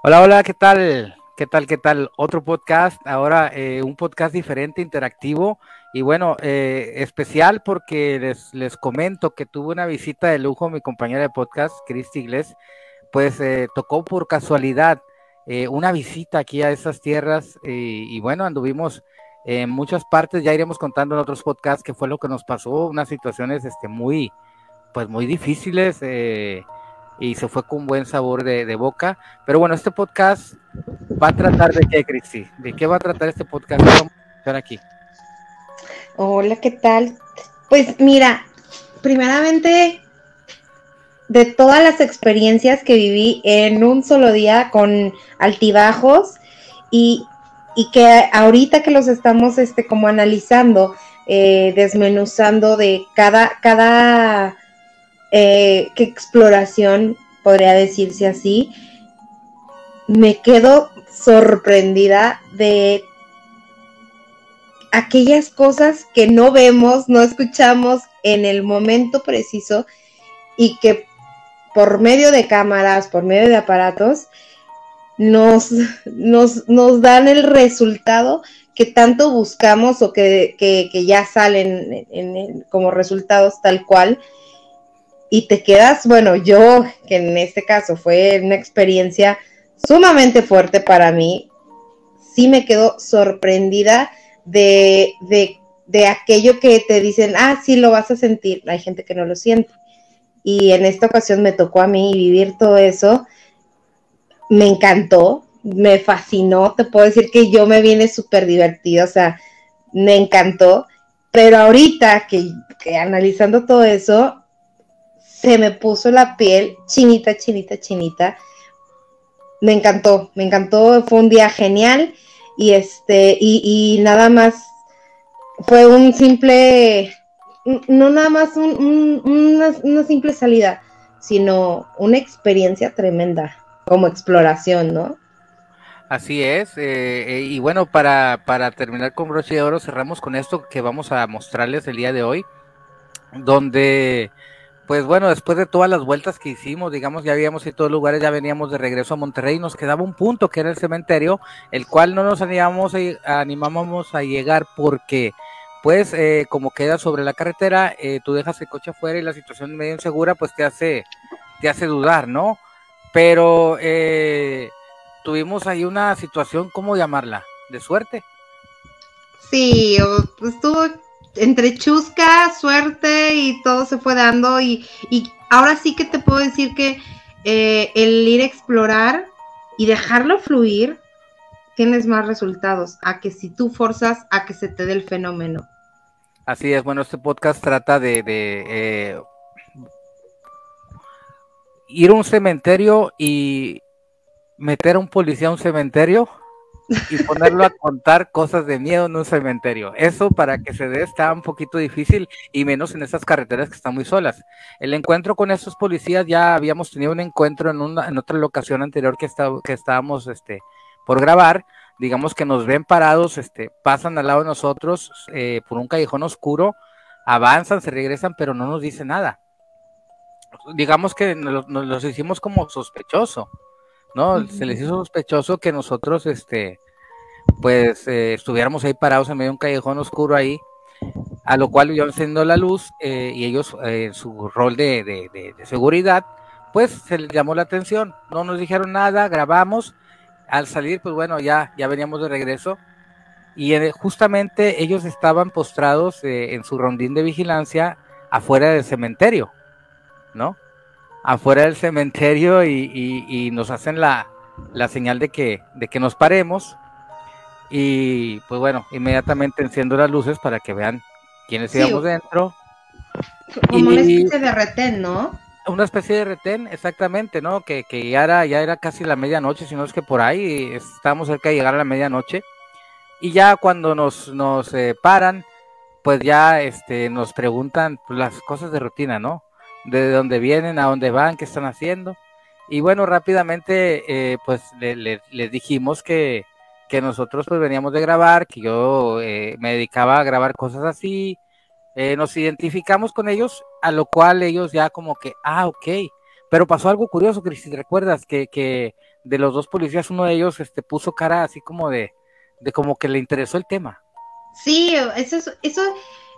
Hola, hola, ¿qué tal? ¿Qué tal? ¿Qué tal? Otro podcast, ahora eh, un podcast diferente, interactivo y bueno, eh, especial porque les, les comento que tuve una visita de lujo mi compañera de podcast, Cristi Igles, pues eh, tocó por casualidad una visita aquí a esas tierras y bueno, anduvimos en muchas partes, ya iremos contando en otros podcasts qué fue lo que nos pasó, unas situaciones este, muy, pues muy difíciles y se fue con buen sabor de, boca. Pero bueno, este podcast va a tratar de qué, Cristi? ¿De qué va a tratar este podcast? Vamos aquí. Hola, ¿qué tal? Pues mira, primeramente, de todas las experiencias que viví en un solo día con altibajos y, que ahorita que los estamos este, como analizando, eh, desmenuzando de cada, cada eh, qué exploración, podría decirse así, me quedo sorprendida de aquellas cosas que no vemos, no escuchamos en el momento preciso y que por medio de cámaras, por medio de aparatos, nos, nos, dan el resultado que tanto buscamos o que, ya salen como resultados tal cual y te quedas, bueno, yo, que en este caso fue una experiencia sumamente fuerte para mí, sí me quedo sorprendida de, de, aquello que te dicen, ah, sí lo vas a sentir, hay gente que no lo siente. Y en esta ocasión me tocó a mí vivir todo eso, me encantó, me fascinó, te puedo decir que yo me viene súper divertido, o sea, me encantó, pero ahorita que, que analizando todo eso, se me puso la piel chinita, chinita, chinita. Me encantó, me encantó, fue un día genial y este, y, nada más fue un simple, no nada más una, simple salida, sino una experiencia tremenda como exploración, ¿no? Así es, eh, eh, y bueno, para, para terminar con broche de oro, cerramos con esto que vamos a mostrarles el día de hoy, donde pues bueno, después de todas las vueltas que hicimos, digamos, ya habíamos ido a todos lugares, ya veníamos de regreso a Monterrey, nos quedaba un punto que era el cementerio, el cual no nos animamos a, animábamos a llegar porque, pues, eh, como queda sobre la carretera, eh, tú dejas el coche afuera y la situación medio insegura, pues te hace, te hace dudar, ¿no? Pero eh, tuvimos ahí una situación, ¿cómo llamarla? ¿De suerte? Sí, estuvo entre chusca, suerte y todo se fue dando y, ahora sí que te puedo decir que eh, el ir a explorar y dejarlo fluir, tienes más resultados a que si tú forzas a que se te dé el fenómeno. Así es, bueno, este podcast trata de, eh, ir a un cementerio y meter a un policía a un cementerio y ponerlo a contar cosas de miedo en un cementerio. Eso para que se dé está un poquito difícil y menos en esas carreteras que están muy solas. El encuentro con esos policías ya habíamos tenido un encuentro en, una, en otra locación anterior que, que estábamos este, por grabar. Digamos que nos ven parados, este, pasan al lado de nosotros eh, por un callejón oscuro, avanzan, se regresan, pero no nos dicen nada. Digamos que nos, nos los hicimos como sospechoso ¿no? Se les hizo sospechoso que nosotros, este, pues, eh, estuviéramos ahí parados en medio de un callejón oscuro ahí, a lo cual yo encendiendo la luz eh, y ellos, en su rol de, seguridad, pues se les llamó la atención, no nos dijeron nada, grabamos, al salir, pues bueno, ya, ya veníamos de regreso, y eh, justamente ellos estaban postrados en su rondín de vigilancia afuera del cementerio, ¿no? Afuera del cementerio y, nos hacen la, señal de que, de que nos paremos. Y pues bueno, inmediatamente enciendo las luces para que vean quiénes íbamos dentro. Como una especie de retén, ¿no? Una especie de retén, exactamente, ¿no? Que, ya, era, ya era casi la medianoche, si no es que por ahí estábamos cerca de llegar a la medianoche. Y ya cuando nos, nos eh, paran, pues ya este, nos preguntan pues, las cosas de rutina, ¿no? De dónde vienen, a dónde van, qué están haciendo. Y bueno, rápidamente eh, pues les dijimos que, que, nosotros pues veníamos de grabar, que yo eh, me dedicaba a grabar cosas así. Eh, nos identificamos con ellos, a lo cual ellos ya como que, ah, ok. Pero pasó algo curioso, Cristi, ¿recuerdas? Que, que de los dos policías, uno de ellos este, puso cara así como de, de como que le interesó el tema. Sí, eso, eso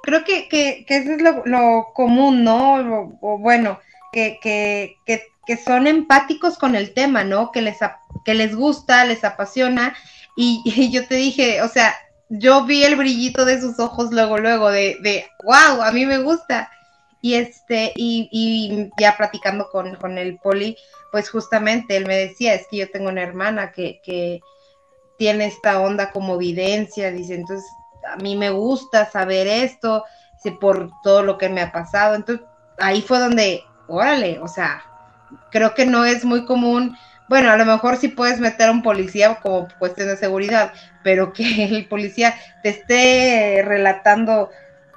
creo que, que, eso es lo, común, ¿no? O, bueno, que, que, que, son empáticos con el tema, ¿no? Que les, que les gusta, les apasiona. Y, y, yo te dije, o sea, yo vi el brillito de sus ojos luego, luego, de, de wow, a mí me gusta. Y este, y, y ya platicando con, con, el poli, pues justamente él me decía, es que yo tengo una hermana que, que tiene esta onda como evidencia, dice, entonces a mí me gusta saber esto, por todo lo que me ha pasado. Entonces, ahí fue donde, órale, o sea, creo que no es muy común bueno, a lo mejor sí puedes meter a un policía como cuestión de seguridad, pero que el policía te esté relatando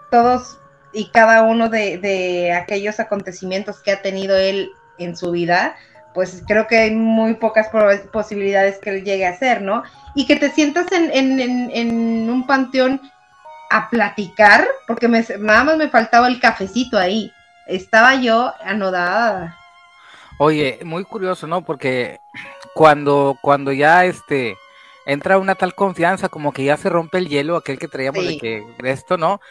todos y cada uno de, aquellos acontecimientos que ha tenido él en su vida, pues creo que hay muy pocas posibilidades que él llegue a hacer, ¿no? Y que te sientas en, un panteón a platicar, porque nada más me faltaba el cafecito ahí. Estaba yo anodada. Oye, muy curioso, ¿no? Porque cuando, cuando ya este entra una tal confianza, como que ya se rompe el hielo, aquel que traíamos de que esto, ¿no?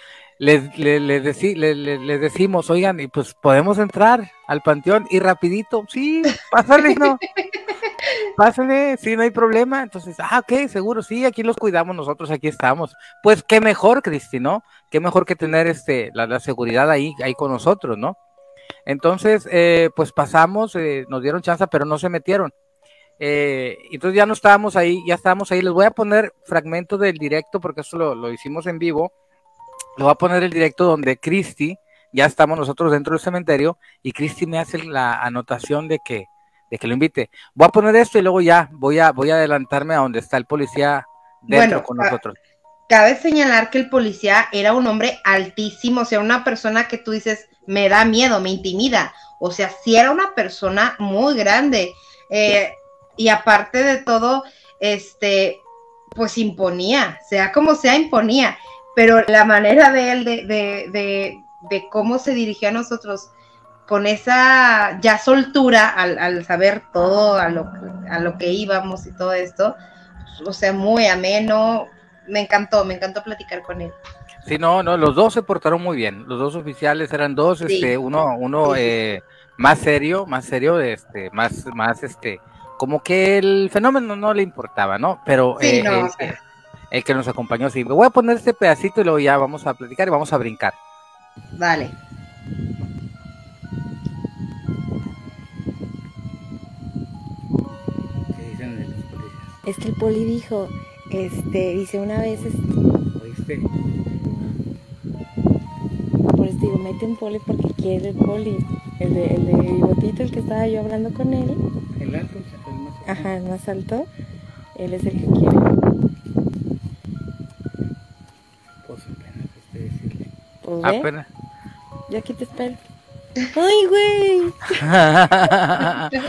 Les, les, decimos, oigan, y pues podemos entrar al panteón y rapidito, sí, pásale, ¿no? pásale, sí, no hay problema. Entonces, ah, ok, seguro, sí, aquí los cuidamos nosotros, aquí estamos. Pues qué mejor, Cristi, ¿no? Qué mejor que tener este, la, la seguridad ahí, ahí con nosotros, ¿no? Entonces, eh, pues pasamos, eh, nos dieron chance, pero no se metieron. Eh, entonces ya no estábamos ahí, ya estábamos ahí. Les voy a poner fragmentos del directo porque eso lo, hicimos en vivo. Les voy a poner el directo donde Cristi, ya estamos nosotros dentro del cementerio y Cristi me hace la anotación de que, de que lo invite. Voy a poner esto y luego ya voy a, voy a adelantarme a donde está el policía dentro con nosotros. Cabe señalar que el policía era un hombre altísimo, o sea, una persona que tú dices, me da miedo, me intimida. O sea, si era una persona muy grande. Eh, y aparte de todo, este, pues imponía, sea como sea, imponía. Pero la manera de él de, de, de, cómo se dirigió a nosotros, con esa ya soltura al, saber todo, a lo, a lo que íbamos y todo esto, o sea, muy ameno, me encantó, me encantó platicar con él. Sí, no, no, los dos se portaron muy bien. Los dos oficiales eran dos, este, uno, uno eh, más serio, más serio, este, más, más, este, como que el fenómeno no le importaba, ¿no? Pero eh, el, que nos acompañó, sí. Me voy a poner este pedacito y luego ya vamos a platicar y vamos a brincar. Vale. ¿Qué dicen Es que el poli dijo, este, dice una vez, ¿oíste? Por eso digo, mete un poli porque quiere el poli. El de, el de botito, el que estaba yo hablando con él. El alto, el más alto. Ajá, el más alto. Él es el que quiere. Pues apenas. Yo aquí te espero. ¡Ay, güey!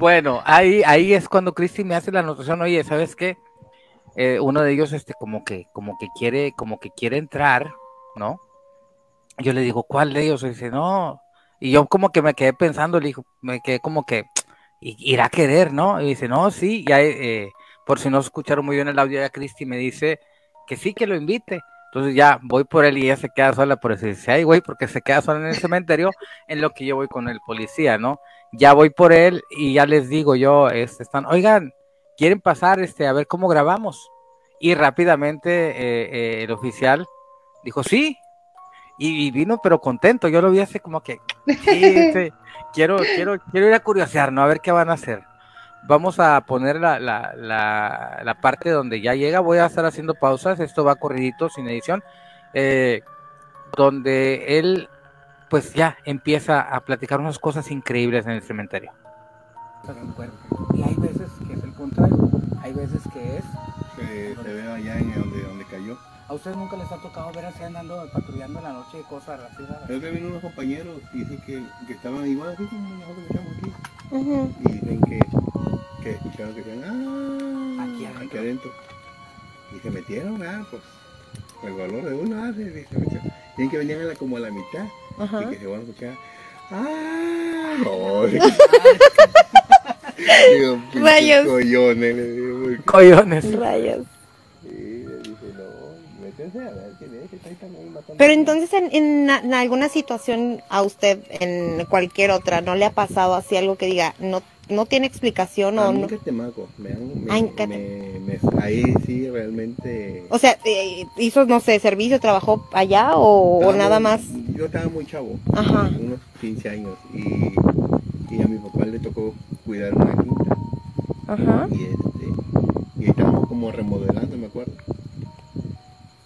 bueno, ahí, ahí es cuando Cristi me hace la anotación, oye, ¿sabes qué? Eh, uno de ellos, este, como que, como que quiere, como que quiere entrar, ¿no? Yo le digo, ¿cuál de ellos? Y dice, no. Y yo como que me quedé pensando, le dijo, me quedé como que, irá a querer, ¿no? Y dice, no, sí, ya, eh, por si no escucharon muy bien el audio, ya Cristi me dice que sí, que lo invite. Entonces ya voy por él y ella se queda sola, por eso dice, ay, güey, porque se queda sola en el cementerio, en lo que yo voy con el policía, ¿no? Ya voy por él y ya les digo yo, este, están, oigan, quieren pasar, este, a ver cómo grabamos. Y rápidamente eh, eh, el oficial dijo, sí, y, vino pero contento, yo lo vi así como que, quiero, quiero, quiero ir a curiosear, ¿no? A ver qué van a hacer. Vamos a poner la, la, la, parte donde ya llega, voy a estar haciendo pausas, esto va corridito, sin edición, eh, donde él pues ya empieza a platicar unas cosas increíbles en el cementerio. Y hay veces que es el contrario, hay veces que es... Se, se ve allá en donde, donde cayó. ¿A ustedes nunca les ha tocado ver así andando patrullando en la noche y cosas así? Creo que vino unos compañeros y dicen que, que estaban igual así como nosotros que estamos aquí. Y dicen que, que escucharon que decían, ah, aquí adentro. Aquí adentro. Y se metieron, ah, pues, el valor de uno hace. Tienen que venían a la, como a la mitad. Y que se van a escuchar, ah, no. Digo, pinches Rayos. Collones, le digo. Collones. Rayos. Sí, le dije, no, métense a ver quién es, que está ahí también matando. Pero entonces en, en, na- en alguna situación a usted, en cualquier otra, ¿no le ha pasado así algo que diga, no, no tiene explicación A o no? Catemaco, me me, Ah, me- me- ahí sí realmente... O sea, eh, hizo, no sé, servicio, trabajó allá o, nada más. Yo estaba muy chavo, Ajá. unos 15 años, y, y a mi papá le tocó cuidar una quinta, Ajá. y este, y estábamos como remodelando, me acuerdo.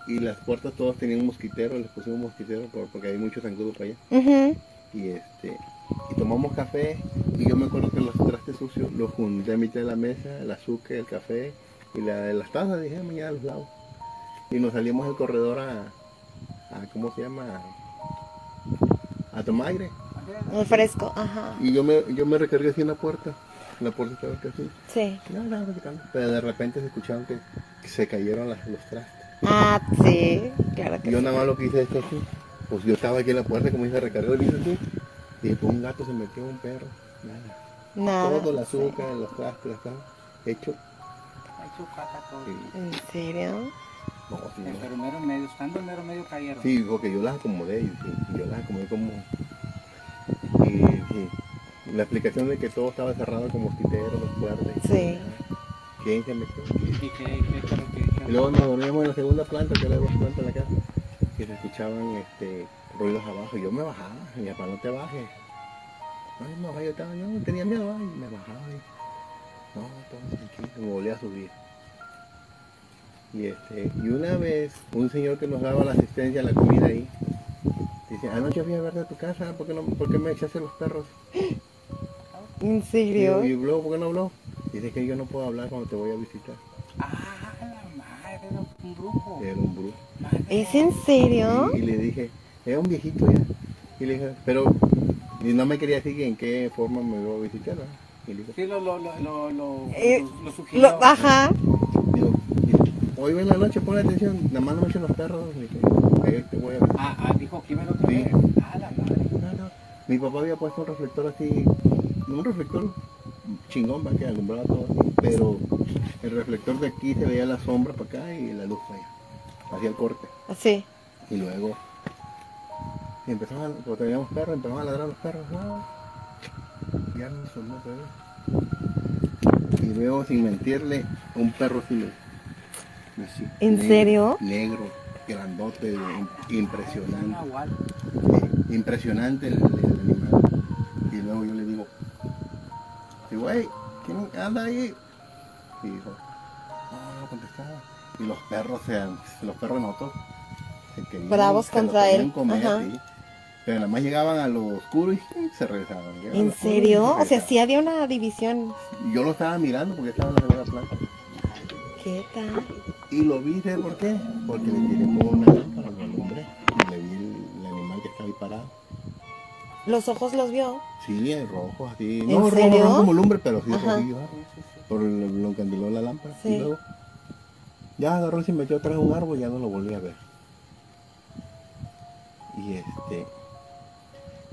Y las puertas todas tenían un mosquitero, les pusimos mosquitero por- porque hay mucho zancudo para allá. Y este, y tomamos café, y yo me acuerdo que los trastes sucios los junté a mitad de la mesa, el azúcar, el café, y la, las tazas, dije, mañana los lavo. Y nos salimos del corredor a, a ¿cómo se llama? A tomar aire. El fresco, ajá. Y yo me, yo me recargué así en la puerta. La puerta estaba casi. Sí. No, no, no. Pero de repente se escucharon que, que se cayeron las- los trastes. Ah, sí, claro Y que yo sí. nada más lo que hice esto así. Pues yo estaba aquí en la puerta, como hice recargar, y hice así. Y después un gato se metió, un perro. Nada. Nada. Todo el azúcar, los trastes, estaba hecho. Sí. ¿En serio? No, sí, no. Pero mero medio, estando mero medio cayeron. Sí, porque yo las acomodé, y, sí, y yo las acomodé como... Y, sí, la explicación de que todo estaba cerrado con mosquiteros, los puertas. Sí. ¿Quién se metió? ¿Y qué, qué? Y luego nos dormíamos en la segunda planta, que era la planta de la casa, que se escuchaban este, ruidos abajo. Y yo me bajaba, y mi papá no te bajes. Ay, no, yo, estaba, yo tenía miedo, ay, me bajaba. Y, no, todo tranquilo, me volví a subir. Y, este, y una vez, un señor que nos daba la asistencia a la comida ahí, dice, anoche fui a ver de tu casa, ¿por qué, no, por qué me echaste los perros? ¿En Y, serio? y luego, ¿por qué no habló? Dice que yo no puedo hablar cuando te voy a visitar. Ah, era un brujo. Era un brujo. ¿Es en serio? Y, y le dije, era un viejito ya. Y le dije, pero y no me quería decir en qué forma me iba a visitar. ¿verdad? Y le dije, Sí, lo, lo, lo, lo, lo, Eh, lo- lo sugirió. Lo- ajá. digo, hoy en la noche pon atención, nada más no me echen los perros. Le dije, ahí te voy a ver. Ah, ah, dijo que iba el otro Sí. día. Ah, la madre. No, no. Mi papá había puesto un reflector así, un reflector chingón para que alumbraba todo así, pero el reflector de aquí se veía la sombra para acá y la luz para allá. Hacía el corte. Sí. Y luego y empezaban, cuando teníamos perros, empezaban a ladrar los perros. Ya no sonó. Y luego, sin mentirle, un perro así. así, ¿En negro, serio? Negro, grandote, impresionante. Sí, impresionante el, el animal. Y luego yo le digo, digo, güey, ¿quién anda ahí? Y dijo, no, no contestaba. Y los perros, sean, los perros nosotros, se querían- Bravos se contra él, comer, ajá. sí. Pero nada más llegaban a lo oscuro y se regresaban. Llegaban ¿En y serio? se O sea, sí había una división. Y Yo lo estaba mirando porque estaba en la segunda planta. ¿Qué tal? Y lo vi, ¿sabes por qué? Porque le tiré con una lámpara, lo alumbré. Y le vi el, el animal que estaba ahí parado. ¿Los ojos los vio? Sí, el rojo, así. ¿En No, rojo, serio? rojo como lumbre, pero sí Ajá. rojillo. ah, Por lo, lo encandiló la lámpara. Sí. Y luego, ya agarró y se metió atrás de un árbol y ya no lo volví a ver. Y este.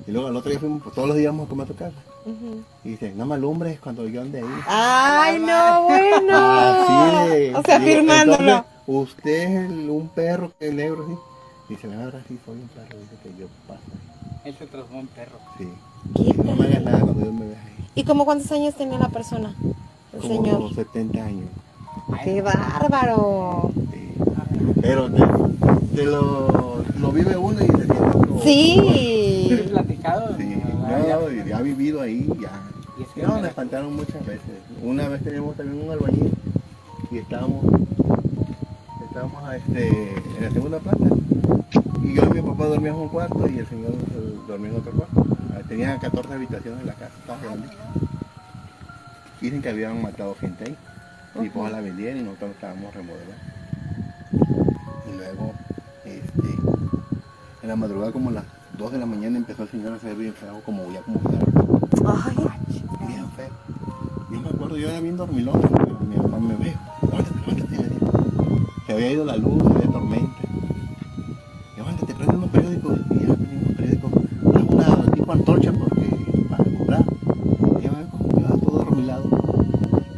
Y luego al otro día fuimos, pues, todos los días vamos a comer a tu casa. Ujú. Y dice, no me alumbres cuando yo ande ahí. ¡Ay, no, bueno! Así de- o sea, digo, firmándolo. entonces, usted es un perro que es negro, sí. Dice, la verdad, sí, soy un perro. Dice que yo paso. Él se transformó en perro. Sí. ¿Qué No me hagas nada cuando yo me vea ahí. ¿Y como cuántos años tenía la persona? El Como señor. 70 años. ¡Qué bárbaro! Sí. Pero te, te lo, lo vive uno y se siente como- ¿He Sí. platicado? Sí, ya. no, y ha vivido ahí ya. Y es que No, me espantaron muchas veces. Una vez teníamos también un albañil y estábamos, estábamos a este, en la segunda planta. Y yo y mi papá dormíamos en un cuarto y el señor dormía en otro cuarto. Ah, Tenía 14 habitaciones en la casa, estaba grande. Dicen que habían matado gente ahí. Y pues la vendieron y nosotros estábamos remodelando. Y luego, este, en la madrugada como a las 2 de la mañana empezó el señor a ser bien feo, como ya como. Ay, Bien feo. Yo me acuerdo, yo era bien dormilón, mi papá me ve, levántate, levántate. Se había ido la luz, había tormenta. Levántate, prende unos periódicos. Antorcha porque, para comprar. Y ya me como yo todo dormilado.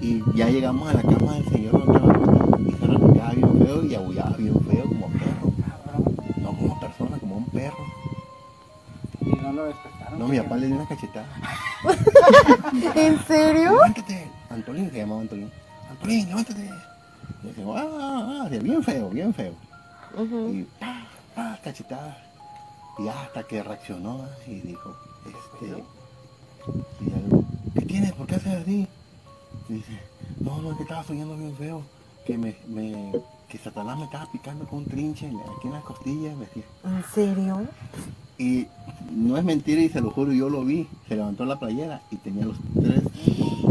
Y ya llegamos a la cama del señor donde estaba y se revolcaba bien feo y aullaba bien feo como perro. No como persona, como un perro. Y no lo despertaron. No, mi papá le dio una cachetada. ¿En serio? Levántate. Antolín se llamaba Antolín. Antolín, levántate. Y decía, ah, ah, ah, bien feo, bien feo. Y pa, pa, cachetada. Y hasta que reaccionó y dijo, este, y él, ¿qué tienes? ¿Por qué haces así? Y dice, no, no, es que estaba soñando bien feo. Que me, me, que Satanás me estaba picando con un trinche aquí en las costillas, me decía. ¿En serio? Y no es mentira y se lo juro, yo lo vi. Se levantó la playera y tenía los tres,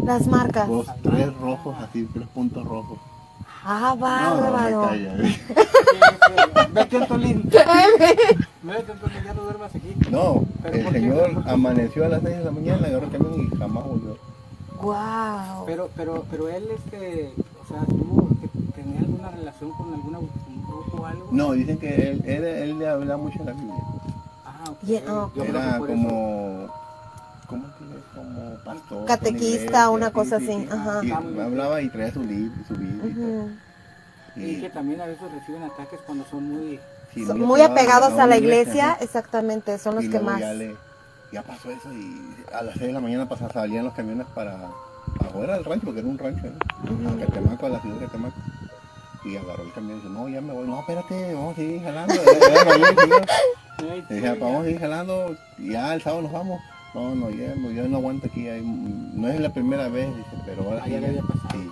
Las marcas. los tres rojos, así, tres puntos rojos. Ah, No, no, me bárbaro. calla. Vete, Antolín. Vete, Antolín, ya no duermas aquí. No, ¿Pero el señor amaneció a las 6 de la mañana, agarró el camión y jamás volvió. Wow. Pero, pero, pero él, este, o sea, tuvo, que tenía alguna relación con alguna un grupo o algo. No, dicen que él, él, él le habla mucho de la Biblia. Ah, ok. Y- ah, Yo creo que Era por eso- como, ¿cómo que es? Como pastor. Catequista, una cosa sí, así, sí. ajá. Y hablaba y traía su libro, su Biblia. y todo. Ujú. Y que también a veces reciben ataques cuando son muy... sí, Son muy apegados a la iglesia, exactamente, son los Y que más. Ya, le- ya pasó eso y a las 6 de la mañana pasaban, salían los camiones para afuera del rancho, porque era un rancho, ¿no? A Catemaco, a la ciudad de Catemaco. Y agarró el camión y dice, no, ya me voy, no, espérate, vamos a seguir jalando. Dije, vamos a seguir jalando, ya el sábado nos vamos. No, no, ya no, yo no aguanto aquí, no es la primera vez, dice, pero ahora Ah, sí, ya pasado. sí,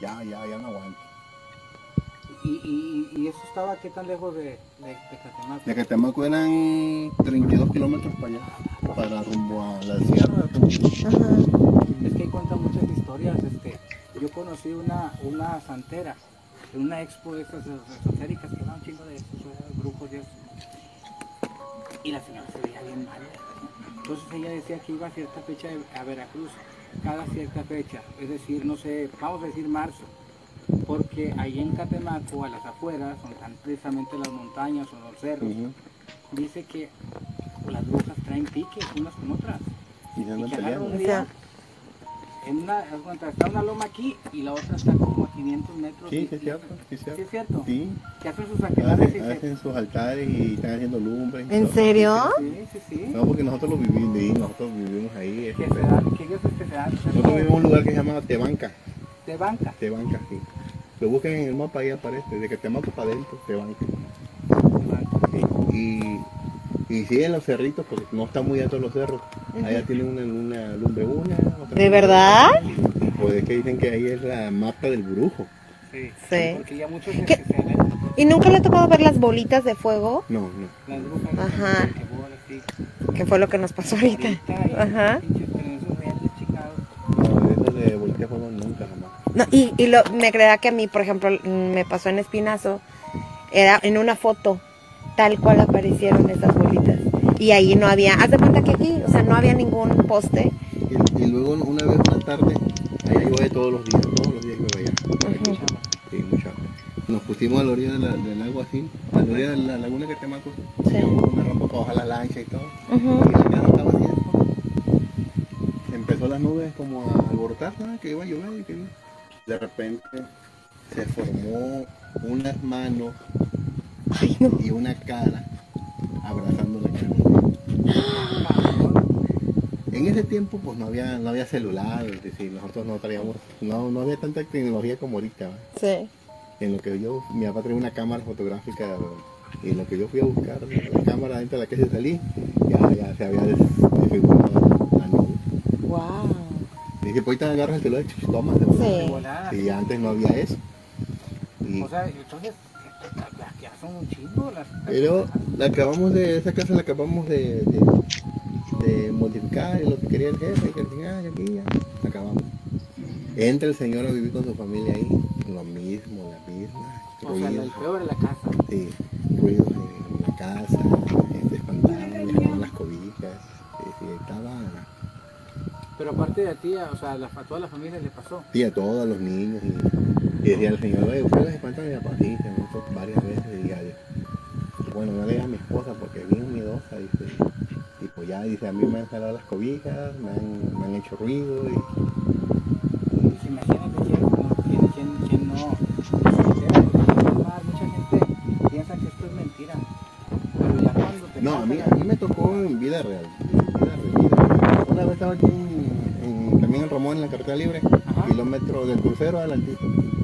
ya, ya, ya no aguanto. Y, y, y eso estaba qué tan lejos de, de, de Catemaco. De Catemaco eran 32 kilómetros para allá, para rumbo a la sierra. Es que ahí cuentan muchas historias. Este, yo conocí una, una santera en una expo de esas esotéricas que era un chingo de esos grupos de. Y la señora se veía bien mal. Entonces ella decía que iba a cierta fecha a Veracruz, cada cierta fecha, es decir, no sé, vamos a decir marzo, porque ahí en Catemaco, a las afueras, donde están precisamente las montañas o los cerros, dice que las brujas traen piques unas con otras. Y se andan Y que agarra peleando. un O día, sea- en una, está una loma aquí y la otra está como a 500 metros. Sí, y- sí es cierto, sí es ¿Sí cierto. es cierto? Sí, Que hacen sus y hacen, se- hacen sus altares y están haciendo lumbre. ¿En todo. serio? Sí, sí, sí. No, porque nosotros lo vivimos, nosotros vivimos ahí. Que este, se dan, que ellos este, se dan, Nosotros vivimos en un lugar que se llama Tebanca. de banca. Tebanca, sí. Lo buscan en el mapa ahí aparece, de que Tebanca para adentro, Tebanca. de banca. Sí. Y, y sí, en los cerritos, porque no están muy altos los cerros. Allá tienen una, una lumbre una, otra ¿De verdad? pues es que dicen que ahí es la mapa del brujo. Sí. Sí. Porque ya muchos se ven ¿Y nunca le ha tocado ver las bolitas de fuego? No, no. las brujas Ajá. que fue lo que nos pasó ahorita. Y Ajá. No, de eso de bolita de fuego nunca jamás. No, y y lo, me creerá que a mí, por ejemplo, me pasó en Espinazo, era en una foto, tal cual aparecieron esas bolitas. Y ahí no había, haz de cuenta que aquí, o sea, no había ningún poste. Y, y luego una vez una tarde, allá llueve todos los días, todos los días llueve allá. Ujú. Sí, mucha. Nos pusimos a la orilla de la- del agua así, a la orilla de la laguna que Temaco. Sí. Teníamos una rampa para bajar la lancha y todo. Y la casa estaba así. Empezó las nubes como a alborotar, ¿sabes? que iba a llover y que de repente se formó unas manos Ay, no. y una cara abrazando la cara. En ese tiempo pues no había, no había celular, es decir, nosotros no traíamos, no, no había tanta tecnología como ahorita. ¿va? Sí. En lo que yo, mi papá traía una cámara fotográfica y en lo que yo fui a buscar la cámara dentro de la calle salí, ya, ya se había des- desfigurado la nube. Wow. Dije, pues ahorita agarras el celular y tomas. Sí. De volada. Y antes no había eso. Y, O sea, entonces, son un chingo las pero la acabamos de, esa casa la acabamos de, de, de modificar, y lo que quería el jefe, que al final aquí ya la acabamos. Entra el señor a vivir con su familia ahí, lo mismo, la misma. O sea, el peor de la casa. sí, ruidos en la casa, espantaban, dejaban las cobijas, sí, estaba, Pero aparte de ti, o sea, la- a toda la familia le pasó. sí, a todos los niños, y, y decía el señor, oye, ¿ustedes espantan a se notó varias bueno, no le diga a mi esposa porque es bien miedosa, dice, y pues ya, dice, a mí me han jalado las cobijas, me han, me han hecho ruido y... Imagínate quién, quién, quién, no, mucha gente piensa que esto es mentira, pero ya cuando te No, a mí, a mí me tocó en vida real, vida real, una vez estaba aquí en, en Camino Ramón, en la carretera libre, kilómetro del crucero adelantito.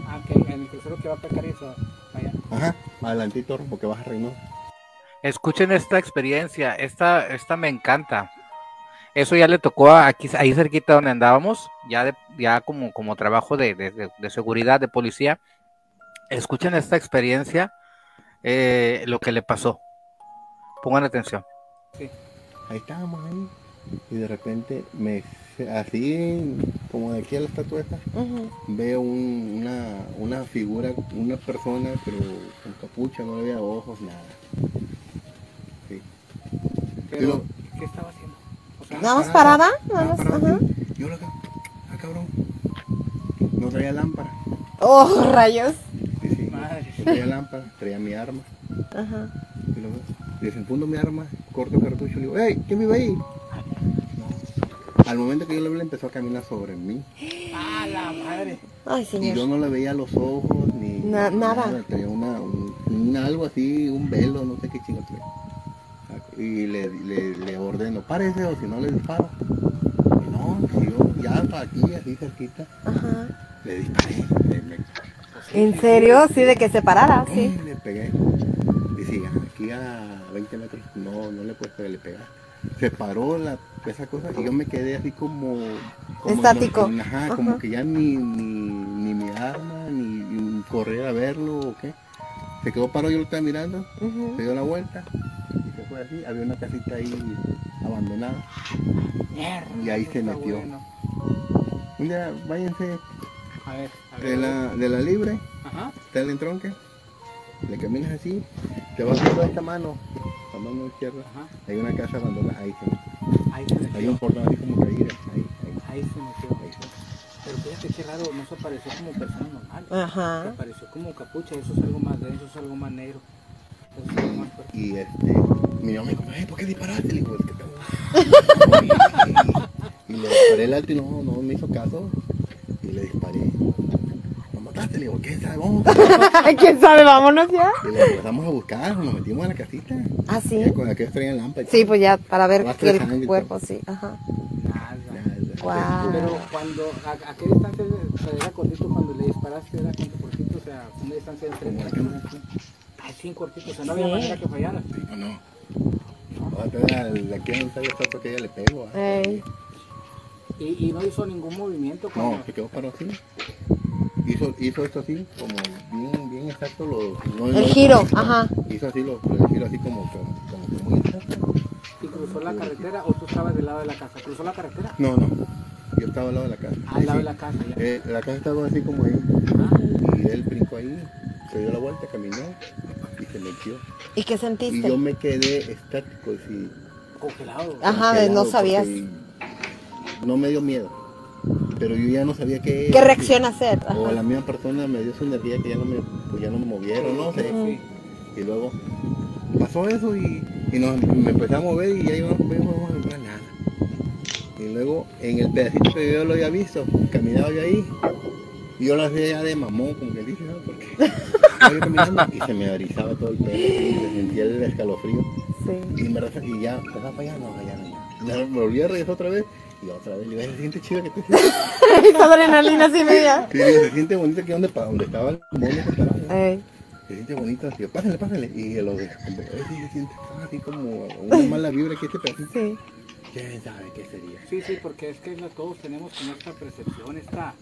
Ah, que en el crucero que va a pecar eso, allá. Ajá, adelantito, porque vas a Reynosa. Escuchen esta experiencia, esta, esta me encanta. Eso ya le tocó aquí, ahí cerquita donde andábamos, ya, de, ya como, como trabajo de, de- de- seguridad, de policía. Escuchen esta experiencia, eh, lo que le pasó. Pongan atención. Ahí estábamos ahí. Y de repente me así como de aquí a la estatueta veo un- una, una figura, una persona pero con capucha, no le veía ojos, nada. Sí. Pero, ¿qué estaba haciendo? O sea, Nada más parada, nada más. Yo lo acá, ah cabrón. No traía lámpara. Oh, rayos. Sí, sí. Madre. No traía lámpara, traía mi arma. Ajá. Y luego desenfundo mi arma, corto el cartucho y le digo, ¡Ey! ¿Quién vive ahí? Al momento que yo lo vi, empezó a caminar sobre mí. ¡Ah, la madre! Ay, Y yo señor. no le veía los ojos ni Na- nada. Tenía una, un, un algo así, un velo, no sé qué chingo traía. Y le, le, le ordeno, párese o si no le disparo. Y no, si yo ya para aquí, así cerquita, Ajá. le disparé. Le, me- ¿En serio? Sí, de que se parara, sí. Le pegué. Y sí, aquí a 20 metros no, no le puedes pegar, le pegar. Se paró la, esa cosa y yo me quedé así como... como Estático. no- ajá, Ajá. como que ya ni, ni, ni mi arma, ni, ni correr a verlo o qué. Se quedó parado, yo lo estaba mirando, se dio la vuelta y se fue así. Había una casita ahí abandonada. Y ahí se metió. bueno. Día, váyanse A ver, a ver. de la, de la libre, Ajá. está el entronque, le caminas así, te vas viendo esta mano, la mano izquierda, Ajá. hay una casa abandonada, ahí Ahí se Hay un portón así como ahí, ahí, Ahí se metió. ahí se- Pero fíjate qué raro, no se apareció como persona normal. Se Ajá. apareció como capucha, eso es algo más denso, es algo más negro. Eso es algo más fuerte. Y este, mi mamá me dijo, "Ay, ¿por qué disparaste? Le digo, "Es que te- y, y le disparé el alto y no, no me hizo caso. Y le disparé. Le digo, ¿quién sabe? Vamos. ¿Quién sabe? Vámonos ya. Y le empezamos a buscar, nos metimos a la casita. Ah, sí. Ya Con aquellos traían lámpara. y Sí, pues ya, para ver que sangre el y cuerpo, sí. Ajá. Nada. Ya. Guau. Pero cuando, ¿a, a qué distancia era cortito cuando le disparaste? ¿Era cuánto cortito? O sea, una distancia de 30 Como metros. Ay, sí, cortito, o sea, no había Sí. manera que fallara. No, no. No, todavía de aquí no sabía hasta que ella le pego. ¿ah? Ey. Y, y no hizo ningún movimiento cuando... No, se quedó parado así. Hizo, hizo esto así, como bien, bien exacto. Lo, no- El no- giro, ajá. Hizo así, lo, el giro así como, como, como que muy exacto. ¿Y cruzó la carretera o tú estabas del lado de la casa? ¿Cruzó la carretera? No, no. Yo estaba al lado de la casa. Al lado Sí. de la casa, ya. Eh, la casa estaba así como ahí. Ah, Y él brincó ahí, se dio la vuelta, caminó y se metió. ¿Y qué Y sentiste? yo me quedé estático, así. congelado. Ajá, no sabías No me dio miedo. Pero yo ya no sabía qué. qué reacción hacer. O la misma persona me dio su energía que ya no me, pues ya no me movieron, no sé. Y luego pasó eso y, y nos, me empecé a mover y ya íbamos a nada. Y luego en el pedacito que yo lo había visto, caminaba yo ahí. Y yo lo hacía ya de mamón, como que dije, ¿no? Porque estaba yo caminando y se me erizaba todo el pelo, y me sentía el escalofrío. Sí. Y, me, y ya, pues para allá, no, allá no. ya. Me volví a regresar otra vez y otra vez. Le digo, "Ay, se siente chido que te Esa adrenalina sí media. Sí, digo, se siente bonito que donde, pa- donde estaba el. Ey. Se siente bonito, así, pásale, pásale. Y los de, como, "Ay, sí, se siente así como una mala vibra que este pedacito. Sí. ¿Quién sabe qué sería? Sí, sí, porque es que no todos tenemos como esta percepción, esta,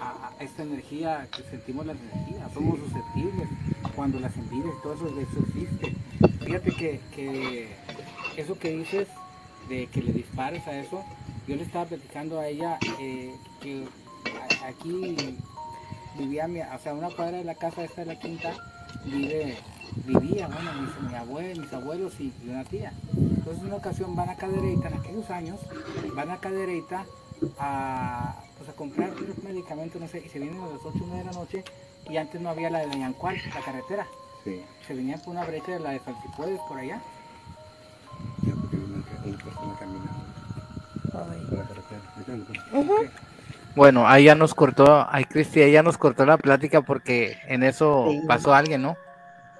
a- a- esta energía, que sentimos la energía, somos susceptibles cuando las envidias y todo eso, eso existe. Fíjate que, que eso que dices de que le dispares a eso, yo le estaba platicando a ella eh, que aquí vivía, mi, o sea, una cuadra de la casa esta de la quinta, vive, vivía, bueno, mis, mi abuelo, mis abuelos y, y una tía. Entonces, en una ocasión van a Cadereyta, en aquellos años, van a Cadereyta a, pues, a comprar unos medicamentos, no sé, y se vienen a las 8 de la noche, y antes no había la de Yancual, la carretera. Sí, Se venían por una brecha de la de Salsipuedes, por allá. Bueno, ahí ya nos cortó, ahí Cristi, ahí ya nos cortó la plática porque en eso Sí. pasó alguien, ¿no?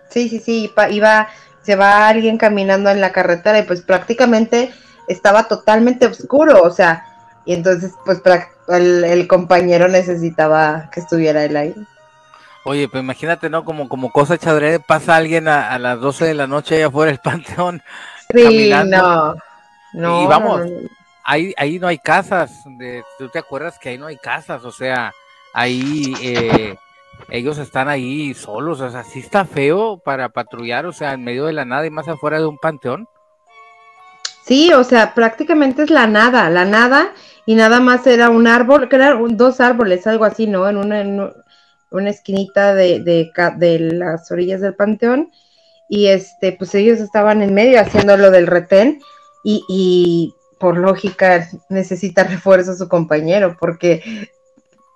Sí, sí, sí, pa- iba, se va alguien caminando en la carretera y pues prácticamente estaba totalmente oscuro, o sea, y entonces pues el, compañero necesitaba que estuviera él ahí. Oye, pues imagínate, ¿no? Como, como cosa chadre, pasa alguien a, las 12 de la noche allá afuera del panteón. Sí, no. No, y vamos, Ahí, ahí no hay casas. De, ¿Tú te acuerdas que ahí no hay casas? O sea, ahí eh, ellos están ahí solos. O sea, sí está feo para patrullar, o sea, en medio de la nada y más afuera de un panteón. Sí, o sea, prácticamente es la nada, la nada, y nada más era un árbol, que eran dos árboles, algo así, ¿no? En una, en una esquinita de, las orillas del panteón, y este, pues ellos estaban en medio haciendo lo del retén, y por lógica necesita refuerzo su compañero, porque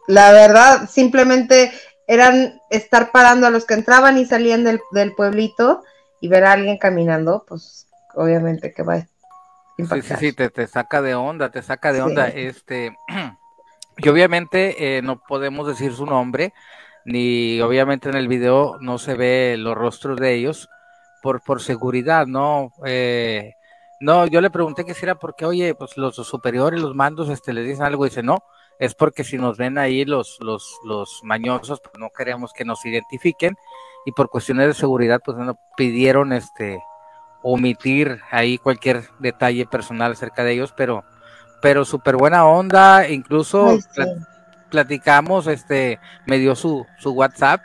la verdad, simplemente eran estar parando a los que entraban y salían del, del pueblito y ver a alguien caminando, pues obviamente que va a Sí, sí, sí, te, te, saca de onda, te saca de onda. Este, y obviamente eh, no podemos decir su nombre, ni obviamente en el video no se ve los rostros de ellos por, por seguridad, ¿no? Eh, no, yo le pregunté que si era porque, oye, pues los superiores, los mandos, este, le dicen algo, y dice, no, es porque si nos ven ahí los, los, los mañosos, pues no queremos que nos identifiquen, y por cuestiones de seguridad, pues no pidieron, este, omitir ahí cualquier detalle personal acerca de ellos, pero, pero súper buena onda, incluso platicamos, este, me dio su, su WhatsApp,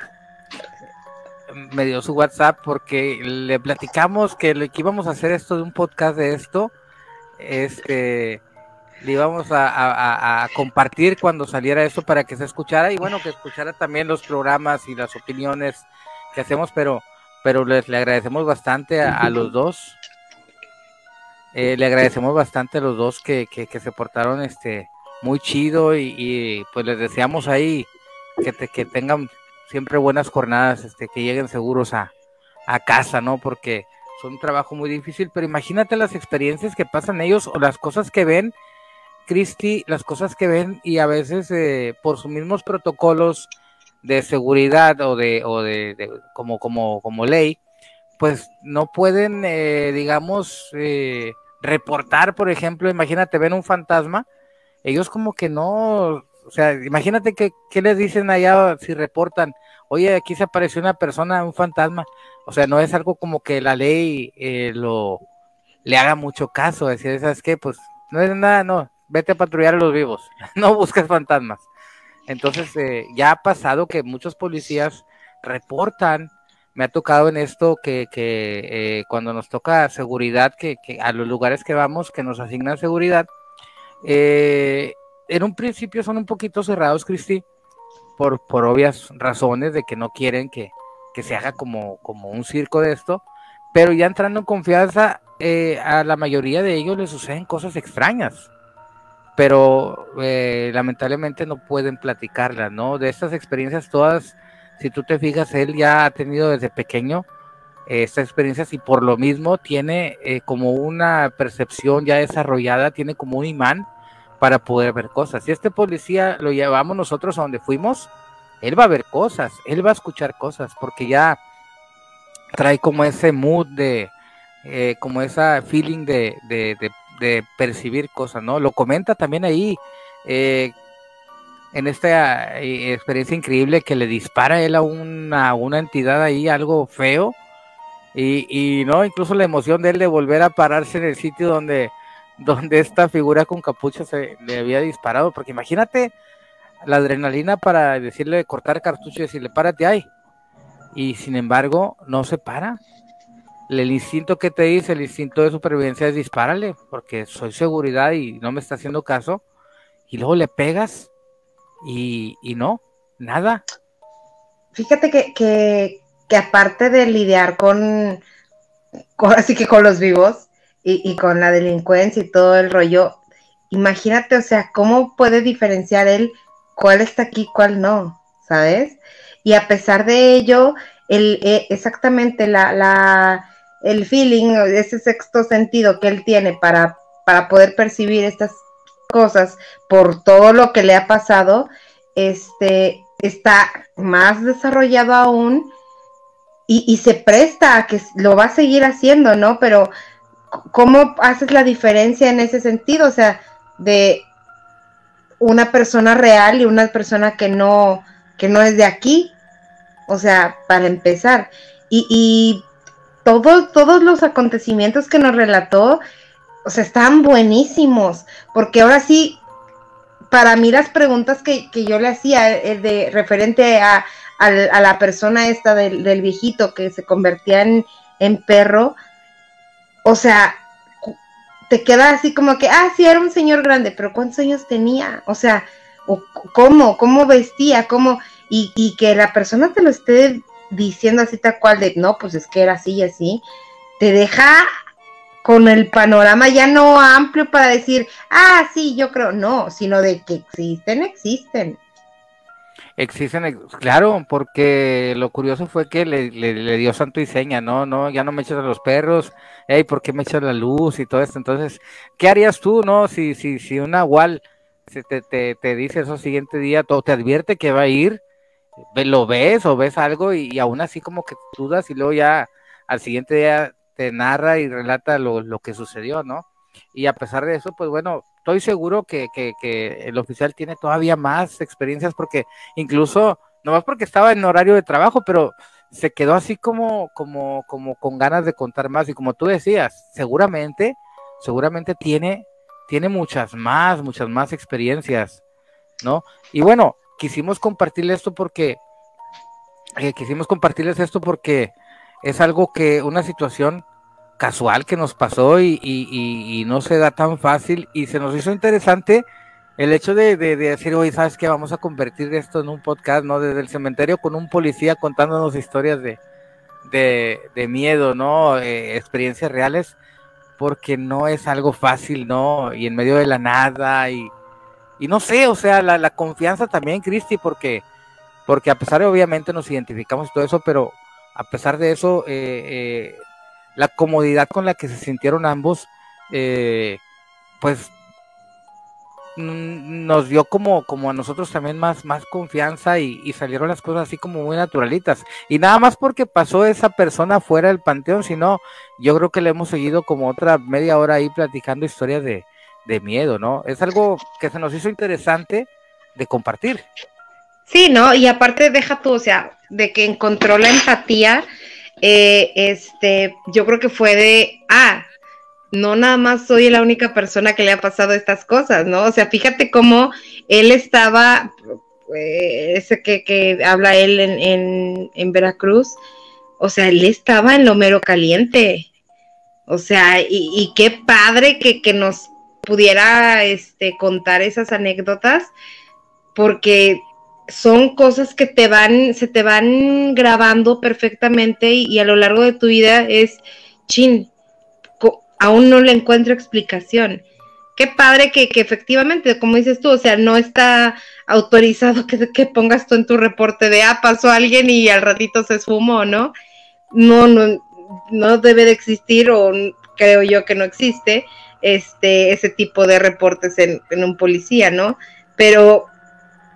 me dio su WhatsApp porque le platicamos que, le, que íbamos a hacer esto de un podcast de esto, este, le íbamos a, compartir cuando saliera eso para que se escuchara y bueno, que escuchara también los programas y las opiniones que hacemos, pero pero les, le agradecemos bastante a, los dos. Eh, le agradecemos bastante a los dos que, que, se portaron este muy chido y, pues les deseamos ahí que, que tengan siempre buenas jornadas, este, que lleguen seguros a, a casa, ¿no? Porque son un trabajo muy difícil, pero imagínate las experiencias que pasan ellos o las cosas que ven, Cristi, las cosas que ven y a veces eh, por sus mismos protocolos de seguridad o de, o de, como, como, como ley, pues no pueden, eh, digamos, eh, reportar, por ejemplo, imagínate, ven un fantasma, ellos como que no, o sea, imagínate que, ¿qué les dicen allá si reportan, oye, aquí se apareció una persona, un fantasma, o sea, no es algo como que la ley eh, lo le haga mucho caso, decir, ¿sabes qué? Pues no es nada, no, vete a patrullar a los vivos, no busques fantasmas. Entonces, eh, ya ha pasado que muchos policías reportan, me ha tocado en esto que, que eh, cuando nos toca seguridad, que, a los lugares que vamos, que nos asignan seguridad, eh, en un principio son un poquito cerrados, Cristi, por, por obvias razones de que no quieren que, que se haga como, como un circo de esto, pero ya entrando en confianza, a la mayoría de ellos les suceden cosas extrañas pero eh, lamentablemente no pueden platicarla, ¿no? De estas experiencias todas, si tú te fijas, él ya ha tenido desde pequeño eh, estas experiencias y por lo mismo tiene eh, como una percepción ya desarrollada, tiene como un imán para poder ver cosas. Si este policía lo llevamos nosotros a donde fuimos, él va a ver cosas, él va a escuchar cosas, porque ya trae como ese mood de, como esa feeling de, de, de percibir cosas, ¿no? Lo comenta también ahí, eh, en esta eh, experiencia increíble que le dispara él a una, una entidad ahí, algo feo, y, y, no, incluso la emoción de él de volver a pararse en el sitio donde, donde esta figura con capucha se le había disparado, porque imagínate la adrenalina para decirle cortar cartucho y decirle párate ahí, y sin embargo no se para, el instinto que te dice, el instinto de supervivencia es dispárale, porque soy seguridad y no me está haciendo caso, y luego le pegas y, no, nada. Fíjate que, que, que, aparte de lidiar con, así que con los vivos y, y con la delincuencia y todo el rollo, imagínate, o sea, cómo puede diferenciar él cuál está aquí, cuál no, ¿sabes? Y a pesar de ello, el, eh, exactamente la, el feeling, ese sexto sentido que él tiene para, para poder percibir estas cosas por todo lo que le ha pasado, este, está más desarrollado aún y, se presta a que lo va a seguir haciendo, ¿no? Pero ¿cómo haces la diferencia en ese sentido? O sea, de una persona real y una persona que no, que no es de aquí. O sea, para empezar. Y, y todos los acontecimientos que nos relató, o sea, estaban buenísimos. Porque ahora sí, para mí las preguntas que, yo le hacía, eh, de referente a, la persona esta del, del, viejito que se convertía en, en perro, o sea, te queda así como que, ah, sí, era un señor grande, pero ¿cuántos años tenía? O sea, ¿cómo? ¿Cómo vestía? ¿Cómo? Y, y que la persona te lo esté diciendo así tal cual de, no, pues es que era así y así, te deja con el panorama ya no amplio para decir, ah, sí, yo creo, no, sino de que existen, existen. Existen, claro, porque lo curioso fue que le, le, dio santo y seña, no, no, ya no me echas a los perros, hey, ¿por qué me echas la luz y todo esto? Entonces, ¿qué harías tú, no? Si, si, si una igual te, te, te dice eso siguiente día, todo te advierte que va a ir, lo ves o ves algo y, aún así como que dudas y luego ya al siguiente día te narra y relata lo, lo que sucedió, ¿no? Y a pesar de eso, pues bueno, estoy seguro que, el oficial tiene todavía más experiencias porque incluso, no más porque estaba en horario de trabajo, pero se quedó así como, como, como con ganas de contar más. Y como tú decías, seguramente, seguramente tiene, tiene muchas más, muchas más experiencias, ¿no? Y bueno, quisimos compartirles esto porque, eh, quisimos compartirles esto porque es algo que, una situación casual que nos pasó y, no se da tan fácil y se nos hizo interesante el hecho de, decir, oye, ¿sabes qué? Vamos a convertir esto en un podcast, ¿no? Desde el cementerio con un policía contándonos historias de, de, miedo, ¿no? Eh, experiencias reales, porque no es algo fácil, ¿no? Y en medio de la nada y, y no sé, o sea, la, la confianza también, Cristi, porque, porque a pesar de obviamente nos identificamos y todo eso, pero a pesar de eso, eh, eh la comodidad con la que se sintieron ambos, eh, pues nos dio como, como a nosotros también más, más confianza y, salieron las cosas así como muy naturalitas. Y nada más porque pasó esa persona fuera del panteón, sino yo creo que le hemos seguido como otra media hora ahí platicando historias de, de miedo, ¿no? Es algo que se nos hizo interesante de compartir. Sí, ¿no? Y aparte deja tú, o sea, de que encontró la empatía eh, este, yo creo que fue de, ah, no nada más soy la única persona que le ha pasado estas cosas, ¿no? O sea, fíjate cómo él estaba, eh, ese que, habla él en, Veracruz, o sea, él estaba en lo mero caliente. O sea, y, qué padre que, que, nos pudiera este, contar esas anécdotas, porque son cosas que te van, se te van grabando perfectamente y, a lo largo de tu vida es, chin, aún no le encuentro explicación. Qué padre que, efectivamente, como dices tú, o sea, no está autorizado que, que, pongas tú en tu reporte de, ah, pasó alguien y al ratito se esfumó, ¿no? No, no, no debe de existir o creo yo que no existe este, ese tipo de reportes en, en un policía, ¿no? Pero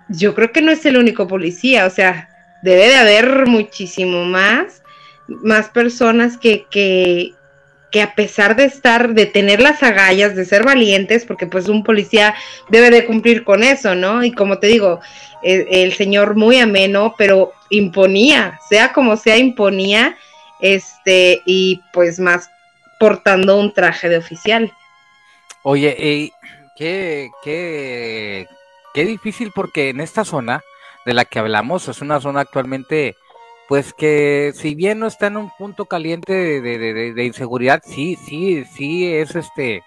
yo creo que no es el único policía, o sea, debe de haber muchísimo más, más personas que, que, que a pesar de estar, de tener las agallas, de ser valientes, porque pues un policía debe de cumplir con eso, ¿no? Y como te digo, el, el señor muy ameno, pero imponía, sea como sea, imponía, este, y pues más portando un traje de oficial. Oye, eh, ¿qué, qué, Qué difícil porque en esta zona de la que hablamos es una zona actualmente, pues que si bien no está en un punto caliente de, inseguridad, sí, sí, sí es este,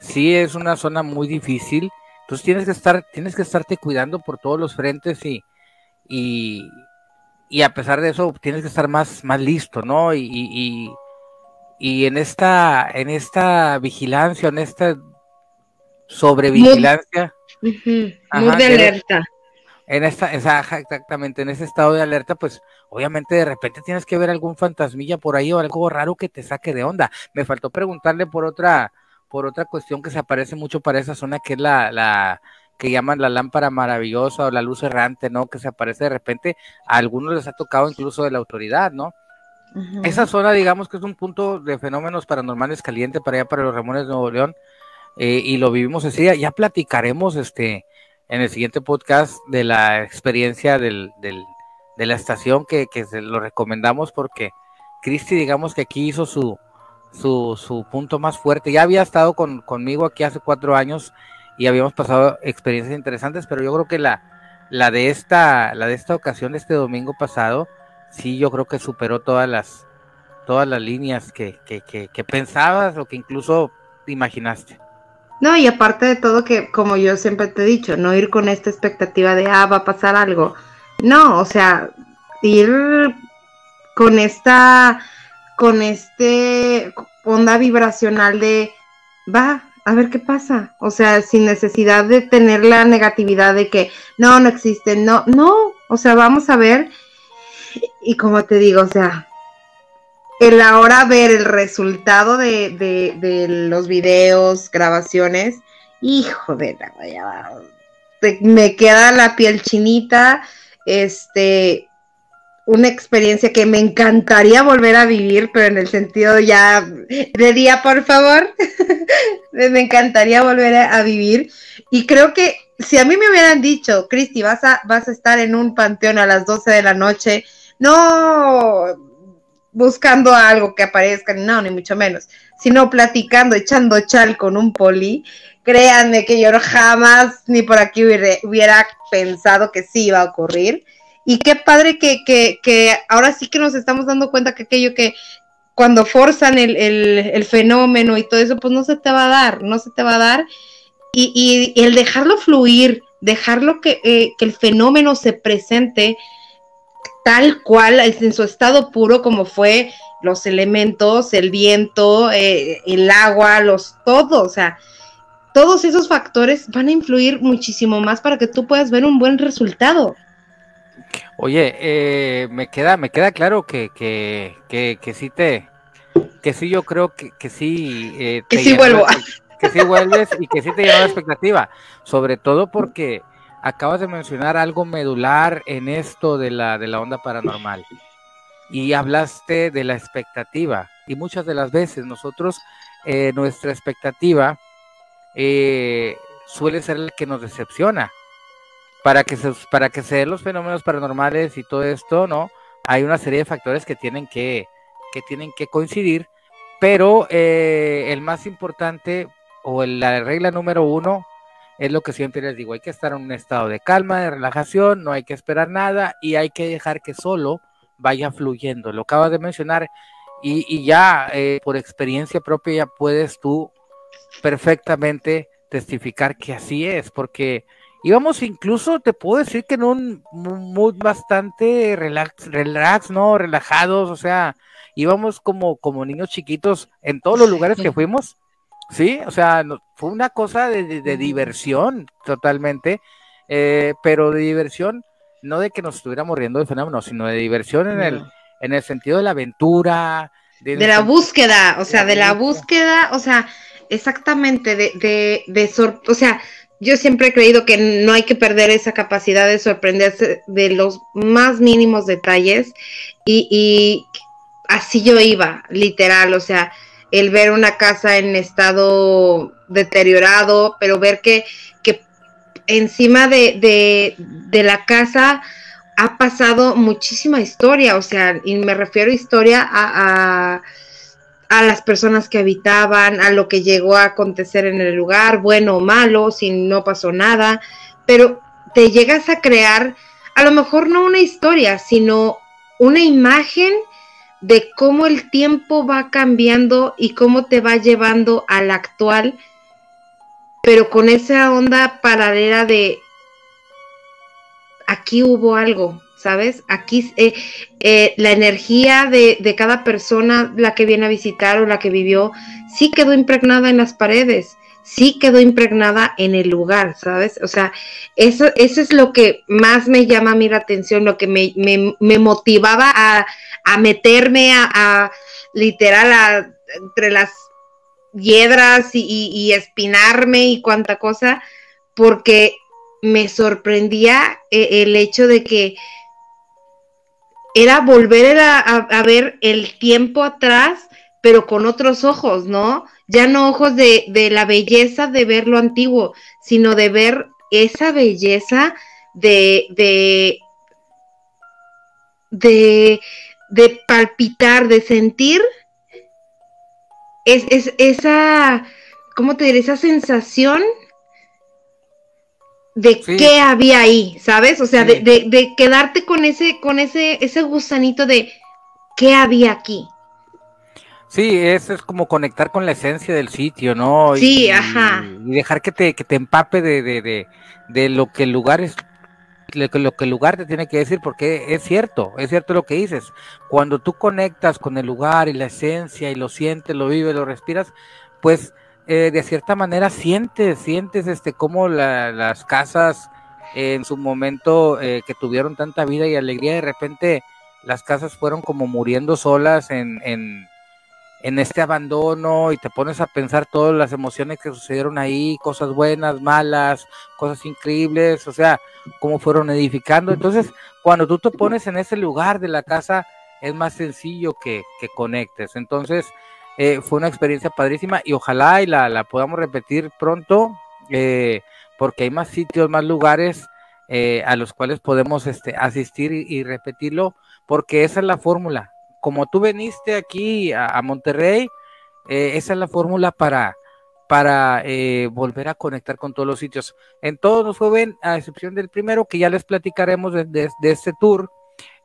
sí es una zona muy difícil. Entonces tienes que estar, tienes que estarte cuidando por todos los frentes y, y, y a pesar de eso tienes que estar más, más listo, ¿no? Y, y, y en esta, en esta vigilancia, en esta sobrevigilancia. Muy de alerta. En esta, exactamente, en ese estado de alerta, pues obviamente de repente tienes que ver algún fantasmilla por ahí o algo raro que te saque de onda. Me faltó preguntarle por otra, por otra cuestión que se aparece mucho para esa zona, que es la, la que llaman la lámpara maravillosa o la luz errante, ¿no? Que se aparece de repente, a algunos les ha tocado incluso de la autoridad, ¿no? Esa zona, digamos que es un punto de fenómenos paranormales caliente para allá, para los Ramones de Nuevo León, eh, y lo vivimos día. Ya platicaremos este, en el siguiente podcast de la experiencia del, del, de la estación que, que se lo recomendamos porque Cristi, digamos que aquí hizo su, su, su punto más fuerte. Ya había estado con, conmigo aquí hace cuatro años y habíamos pasado experiencias interesantes, pero yo creo que la, la de esta, la de esta ocasión, este domingo pasado, sí, yo creo que superó todas las, todas las líneas que, que, que, que pensabas o que incluso imaginaste. No, y aparte de todo que, como yo siempre te he dicho, no ir con esta expectativa de, ah, va a pasar algo. No, o sea, ir con esta, con este onda vibracional de, va, a ver qué pasa. O sea, sin necesidad de tener la negatividad de que, no, no existe, no, no, o sea, vamos a ver. Y como te digo, o sea, el ahora ver el resultado de, de, los videos, grabaciones, hijo de la me queda la piel chinita, este, una experiencia que me encantaría volver a vivir, pero en el sentido ya de día, por favor, me encantaría volver a, vivir. Y creo que si a mí me hubieran dicho, Cristi, vas a, vas a estar en un panteón a las 12 de la noche, no buscando algo que aparezca, no, ni mucho menos, sino platicando, echando chal con un poli, créanme que yo jamás ni por aquí hubiera, pensado que sí iba a ocurrir. Y qué padre que, que, que, ahora sí que nos estamos dando cuenta que aquello que cuando forzan el, el, fenómeno y todo eso, pues no se te va a dar, no se te va a dar. Y, y el dejarlo fluir, dejarlo que, eh, que el fenómeno se presente, tal cual, en su estado puro como fue los elementos, el viento, eh, el agua, los todo, o sea, todos esos factores van a influir muchísimo más para que tú puedas ver un buen resultado. Oye, eh, me queda, me queda claro que, que, que, que sí te, que sí yo creo que, que sí, eh, que sí vuelvo, que sí vuelves y que sí te lleva la expectativa, sobre todo porque acabas de mencionar algo medular en esto de la, de la onda paranormal. Y hablaste de la expectativa. Y muchas de las veces nosotros eh, nuestra expectativa eh, suele ser la que nos decepciona. Para que se, para que se den los fenómenos paranormales y todo esto no hay una serie de factores que tienen que que tienen que coincidir pero eh, el más importante o la regla número uno es lo que siempre les digo, hay que estar en un estado de calma, de relajación, no hay que esperar nada y hay que dejar que solo vaya fluyendo. Lo acabas de mencionar y, ya eh, por experiencia propia ya puedes tú perfectamente testificar que así es, porque íbamos incluso, te puedo decir que en un mood bastante relax, relax, ¿no? Relajados, o sea, íbamos como, como niños chiquitos en todos los lugares que fuimos Sí, o sea, fue una cosa de, diversión totalmente, eh, pero de diversión, no de que nos estuviéramos riendo del fenómeno, sino de diversión en, el, en el sentido de la aventura. De, la búsqueda, o sea, de la búsqueda, o sea, exactamente, de, de, de o sea, yo siempre he creído que no hay que perder esa capacidad de sorprenderse de los más mínimos detalles y, y así yo iba, literal, o sea, el ver una casa en estado deteriorado, pero ver que, que encima de, de, la casa ha pasado muchísima historia, o sea, y me refiero historia a, a, a, las personas que habitaban, a lo que llegó a acontecer en el lugar, bueno o malo, si no pasó nada, pero te llegas a crear, a lo mejor no una historia, sino una imagen de cómo el tiempo va cambiando y cómo te va llevando al actual, pero con esa onda paralela de aquí hubo algo, ¿sabes? Aquí eh, eh, la energía de, de, cada persona, la que viene a visitar o la que vivió, sí quedó impregnada en las paredes, sí quedó impregnada en el lugar, ¿sabes? O sea, eso, eso es lo que más me llama a mí la atención, lo que me, me, me motivaba a a meterme a, literal entre las hiedras y, espinarme y cuánta cosa, porque me sorprendía eh, el hecho de que era volver a, ver el tiempo atrás, pero con otros ojos, ¿no? Ya no ojos de, la belleza de ver lo antiguo, sino de ver esa belleza de, de, de palpitar, de sentir es, es, esa, ¿cómo te diré? Esa sensación de qué había ahí, ¿sabes? O sea, de, de, quedarte con ese, con ese, ese gusanito de qué había aquí. Sí, eso es como conectar con la esencia del sitio, ¿no? Sí, ajá. Y dejar que te, que te empape de, de, de, de lo que el lugar es, lo que, el lugar te tiene que decir, porque es cierto, es cierto lo que dices. Cuando tú conectas con el lugar y la esencia y lo sientes, lo vives, lo respiras, pues eh, de cierta manera sientes, sientes este cómo las casas en su momento eh, que tuvieron tanta vida y alegría, de repente las casas fueron como muriendo solas en, en, en este abandono y te pones a pensar todas las emociones que sucedieron ahí, cosas buenas, malas, cosas increíbles, o sea, cómo fueron edificando. Entonces, cuando tú te pones en ese lugar de la casa, es más sencillo que, que conectes. Entonces, eh, fue una experiencia padrísima y ojalá y la, podamos repetir pronto, eh, porque hay más sitios, más lugares eh, a los cuales podemos este, asistir y, repetirlo, porque esa es la fórmula. Como tú veniste aquí a, Monterrey, esa es la fórmula para, para volver a conectar con todos los sitios. En todos nos fue a excepción del primero, que ya les platicaremos de, de este tour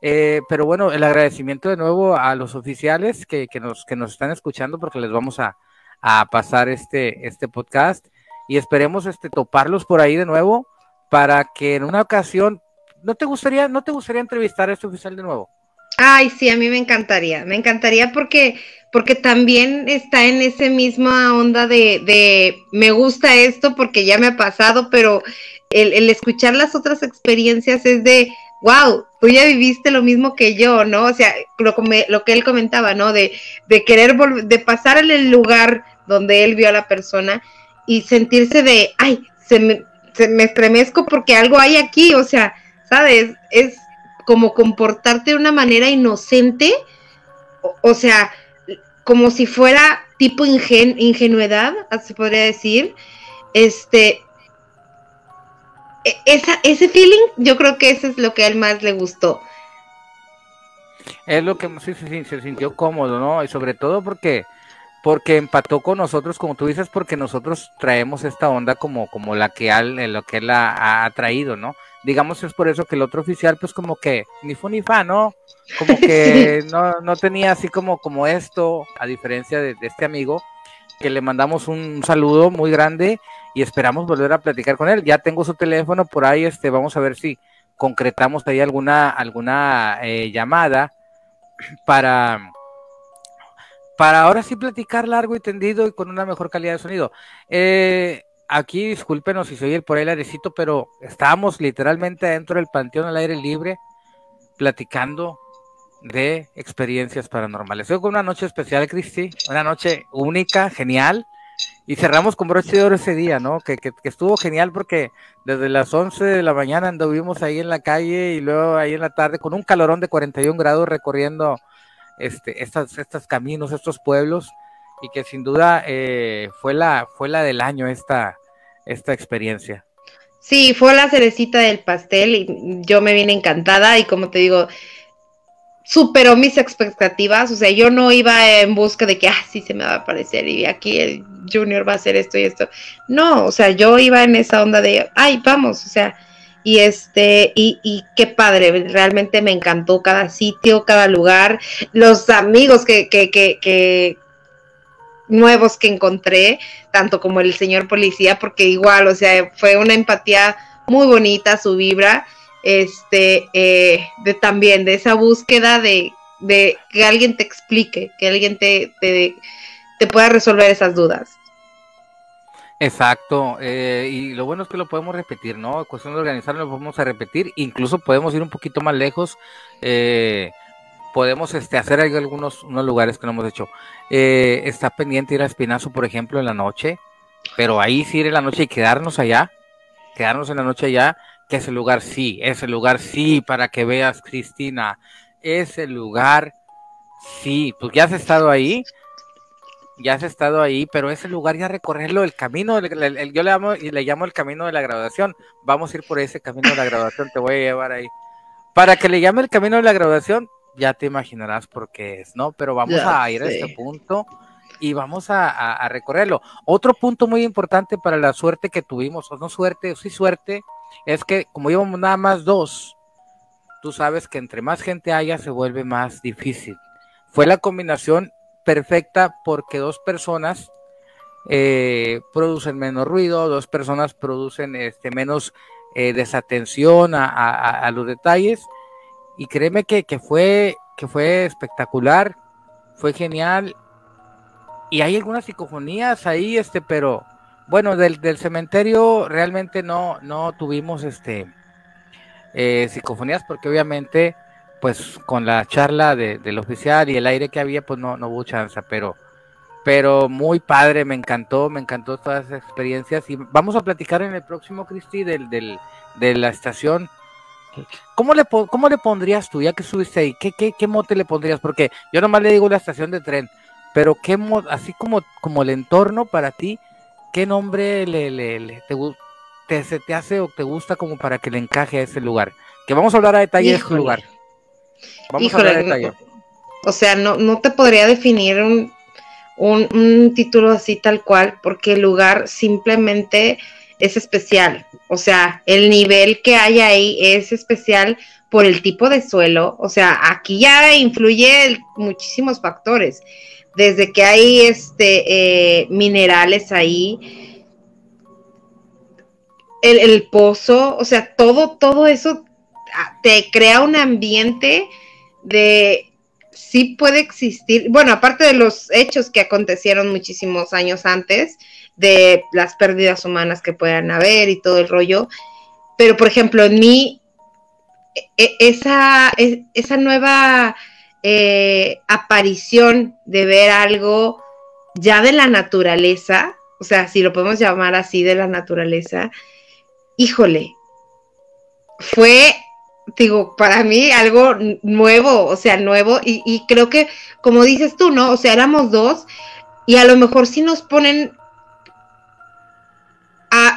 eh, pero bueno, el agradecimiento de nuevo a los oficiales que, nos, que nos están escuchando porque les vamos a, pasar este, este podcast y esperemos este, toparlos por ahí de nuevo para que en una ocasión, ¿no te gustaría, no te gustaría entrevistar a este oficial de nuevo? Ay, sí, a mí me encantaría, me encantaría porque, porque también está en esa misma onda de, de me gusta esto porque ya me ha pasado, pero el, el escuchar las otras experiencias es de, wow, tú ya viviste lo mismo que yo, ¿no? O sea, lo, lo que él comentaba, ¿no? De, de querer de pasar en el lugar donde él vio a la persona y sentirse de, ay, se me, se me estremezco porque algo hay aquí, o sea, ¿sabes? Es como comportarte de una manera inocente, o, sea, como si fuera tipo ingenuidad, se podría decir, este, e, esa, ese feeling, yo creo que eso es lo que a él más le gustó. Es lo que sí, se sintió cómodo, ¿no? Y sobre todo porque porque empató con nosotros, como tú dices, porque nosotros traemos esta onda como, como la que él, lo que él ha, traído, ¿no? Digamos es por eso que el otro oficial, pues como que ni fue ni fa, ¿no? Como que no, no tenía así como, como esto, a diferencia de, de este amigo, que le mandamos un saludo muy grande y esperamos volver a platicar con él. Ya tengo su teléfono por ahí, este, vamos a ver si concretamos ahí alguna, alguna eh, llamada para, para ahora sí platicar largo y tendido y con una mejor calidad de sonido. Eh, aquí discúlpenos si soy el por el airecito, pero estábamos literalmente dentro del panteón al aire libre platicando de experiencias paranormales. Fue una noche especial, Cristi, una noche única, genial, y cerramos con broche de oro ese día, ¿no? Que, que, estuvo genial porque desde las 11 de la mañana anduvimos ahí en la calle y luego ahí en la tarde con un calorón de 41 grados recorriendo este, estas, estos caminos, estos pueblos, y que sin duda eh, fue, la, fue la del año esta, esta experiencia. Sí, fue la cerecita del pastel y yo me vine encantada y como te digo, superó mis expectativas, o sea, yo no iba en busca de que, ah, sí se me va a aparecer y aquí el junior va a hacer esto y esto. No, o sea, yo iba en esa onda de, ay, vamos, o sea, y este, y, y qué padre, realmente me encantó cada sitio, cada lugar, los amigos que, que, que, que nuevos que encontré, tanto como el señor policía, porque igual, o sea, fue una empatía muy bonita su vibra este, eh, de también, de esa búsqueda de, de, que alguien te explique, que alguien te, te, pueda resolver esas dudas. Exacto, eh, y lo bueno es que lo podemos repetir, ¿no? Cuestión de organizarlo, lo podemos a repetir, incluso podemos ir un poquito más lejos, eh, podemos este, hacer algunos unos lugares que no hemos hecho. está pendiente ir a Espinazo, por ejemplo, en la noche, pero ahí sí ir en la noche y quedarnos allá, quedarnos en la noche allá que ese lugar sí, ese lugar sí, para que veas, Cristina, ese lugar, sí, pues ya has estado ahí, ya has estado ahí, pero ese lugar ya recorrerlo, el camino, yo le llamo, le llamo el camino de la graduación, vamos a ir por ese camino de la graduación, te voy a llevar ahí. Para que le llame el camino de la graduación, ya te imaginarás por qué es, ¿no? Pero vamos a ir a este punto y vamos a, recorrerlo. Otro punto muy importante para la suerte que tuvimos, o no suerte, o sí suerte, es que como íbamos nada más dos, tú sabes que entre más gente haya se vuelve más difícil. Fue la combinación perfecta porque dos personas eh, producen menos ruido, dos personas producen este, menos eh, desatención a, los detalles. Y créeme que, que, fue, que fue espectacular, fue genial y hay algunas psicofonías ahí, este, pero bueno, del, del cementerio realmente no, no tuvimos este eh, psicofonías porque obviamente pues con la charla de, del oficial y el aire que había pues no, no hubo chance, pero pero muy padre, me encantó, me encantó todas esas experiencias y vamos a platicar en el próximo, Cristi, del, del, de la estación. ¿Cómo le, ¿Cómo le pondrías tú, ya que subiste ahí? ¿Qué, qué, qué mote le pondrías? Porque yo nomás le digo la estación de tren, pero qué así como, como el entorno para ti, ¿qué nombre le, le, te, se te hace o te gusta como para que le encaje a ese lugar? Que vamos a hablar a detalle de ese lugar. Vamos a hablar a detalle. O sea, no, no te podría definir un, un, un, título así tal cual, porque el lugar simplemente es especial. O sea, el nivel que hay ahí es especial por el tipo de suelo. O sea, aquí ya influye muchísimos factores desde que hay este, eh, minerales ahí, el, pozo, o sea, todo, todo eso ah, te crea un ambiente de sí puede existir, bueno, aparte de los hechos que acontecieron muchísimos años antes, de las pérdidas humanas que puedan haber y todo el rollo, pero por ejemplo, en mí, e, esa, esa nueva eh, aparición de ver algo ya de la naturaleza, o sea, si lo podemos llamar así de la naturaleza, híjole, fue, digo, para mí algo nuevo, o sea, nuevo, y, creo que, como dices tú, ¿no? O sea, éramos dos, y a lo mejor si nos ponen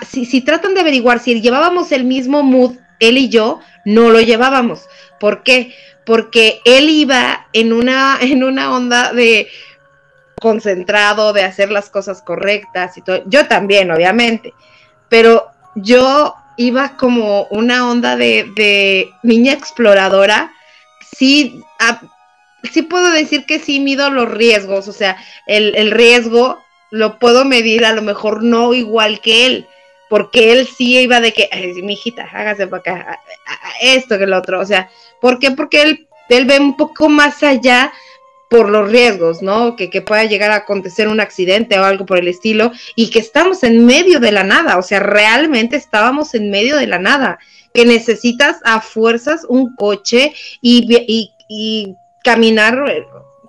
si, tratan de averiguar si llevábamos el mismo mood, él y yo, no lo llevábamos. ¿Por qué? porque él iba en una, en una onda de concentrado, de hacer las cosas correctas y. Yo también, obviamente, pero yo iba como una onda de, niña exploradora. Sí, sí puedo decir que sí mido los riesgos, o sea, el, el riesgo lo puedo medir a lo mejor no igual que él, porque él sí iba de que, mi hijita, hágase para acá, esto que el otro, o sea, ¿por qué? Porque él, él ve un poco más allá por los riesgos, ¿no? Que, que, pueda llegar a acontecer un accidente o algo por el estilo, y que estamos en medio de la nada, o sea, realmente estábamos en medio de la nada, que necesitas a fuerzas un coche y, y caminar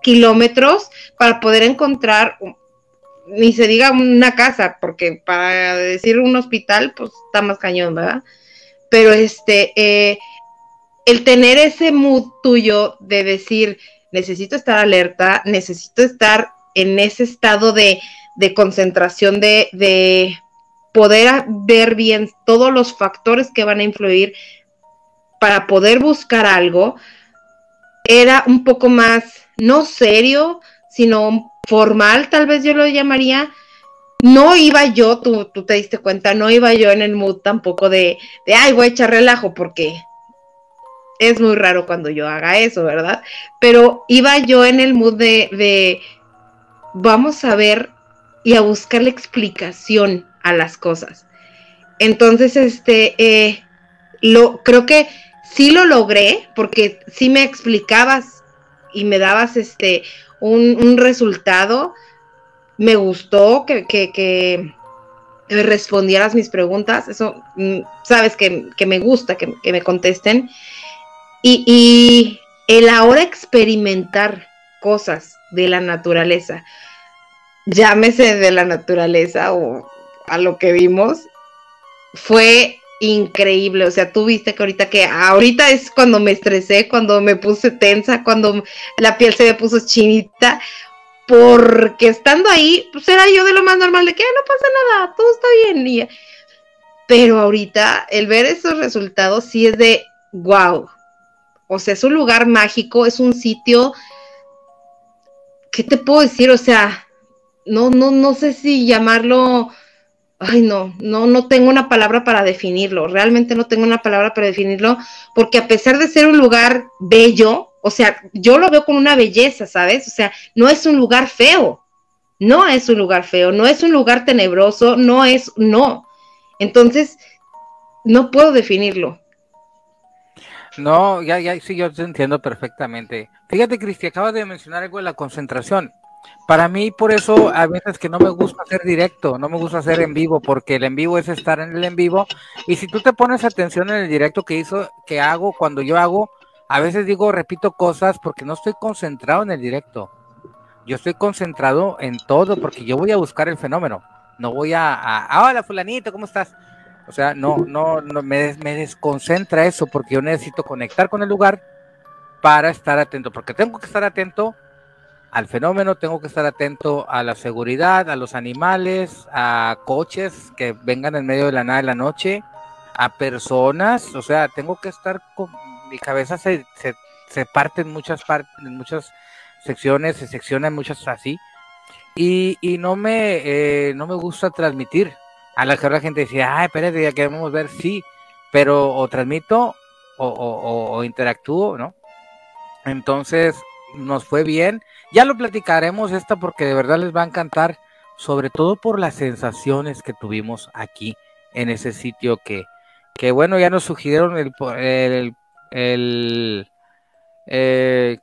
kilómetros para poder encontrar ni se diga una casa, porque para decir un hospital, pues está más cañón, ¿verdad? Pero este, eh, el tener ese mood tuyo de decir, necesito estar alerta, necesito estar en ese estado de, de concentración, de, de poder ver bien todos los factores que van a influir para poder buscar algo, era un poco más, no serio, sino formal, tal vez yo lo llamaría. No iba yo, tú, tú te diste cuenta, no iba yo en el mood tampoco de, de, ay, voy a echar relajo, porque es muy raro cuando yo haga eso, ¿verdad? Pero iba yo en el mood de, de vamos a ver y a buscar la explicación a las cosas. Entonces, este, eh, lo, creo que sí lo logré, porque sí me explicabas y me dabas este un, resultado. Me gustó que, que, respondieras mis preguntas. Eso, mm, sabes que, me gusta que, me contesten. Y, y el ahora experimentar cosas de la naturaleza, llámese de la naturaleza o a lo que vimos, fue increíble. O sea, tú viste que ahorita que ahorita es cuando me estresé, cuando me puse tensa, cuando la piel se me puso chinita, porque estando ahí, pues era yo de lo más normal, de que no pasa nada, todo está bien. pero ahorita el ver esos resultados sí es de wow. O sea, es un lugar mágico, es un sitio. ¿Qué te puedo decir? O sea, no, no, no sé si llamarlo ay no, no, no tengo una palabra para definirlo, realmente no tengo una palabra para definirlo, porque a pesar de ser un lugar bello, o sea, yo lo veo con una belleza, ¿sabes? O sea, no es un lugar feo, no es un lugar feo, no es un lugar tenebroso, no es, no. Entonces, no puedo definirlo. No, ya, ya, sí, yo te entiendo perfectamente. Fíjate, Cristi, acabas de mencionar algo de la concentración. Para mí, por eso, a veces que no me gusta hacer directo, no me gusta hacer en vivo, porque el en vivo es estar en el en vivo. Y si tú te pones atención en el directo que hizo, que hago, cuando yo hago, a veces digo, repito cosas porque no estoy concentrado en el directo. Yo estoy concentrado en todo porque yo voy a buscar el fenómeno. No voy a, a hola fulanito, ¿cómo estás? O sea, no, no, no me, me desconcentra eso porque yo necesito conectar con el lugar para estar atento, porque tengo que estar atento al fenómeno, tengo que estar atento a la seguridad, a los animales, a coches que vengan en medio de la nada de la noche, a personas, o sea, tengo que estar con mi cabeza se, se, parte en muchas partes, en muchas secciones, se secciona en muchas así, y, y no me eh, no me gusta transmitir. A la que la gente decía, ay, espérate, ya queremos ver, sí, pero o transmito o, o, o interactúo, ¿no? Entonces, nos fue bien ya lo platicaremos esta porque de verdad les va a encantar, sobre todo por las sensaciones que tuvimos aquí en ese sitio que, que bueno, ya nos sugirieron el, el, el eh,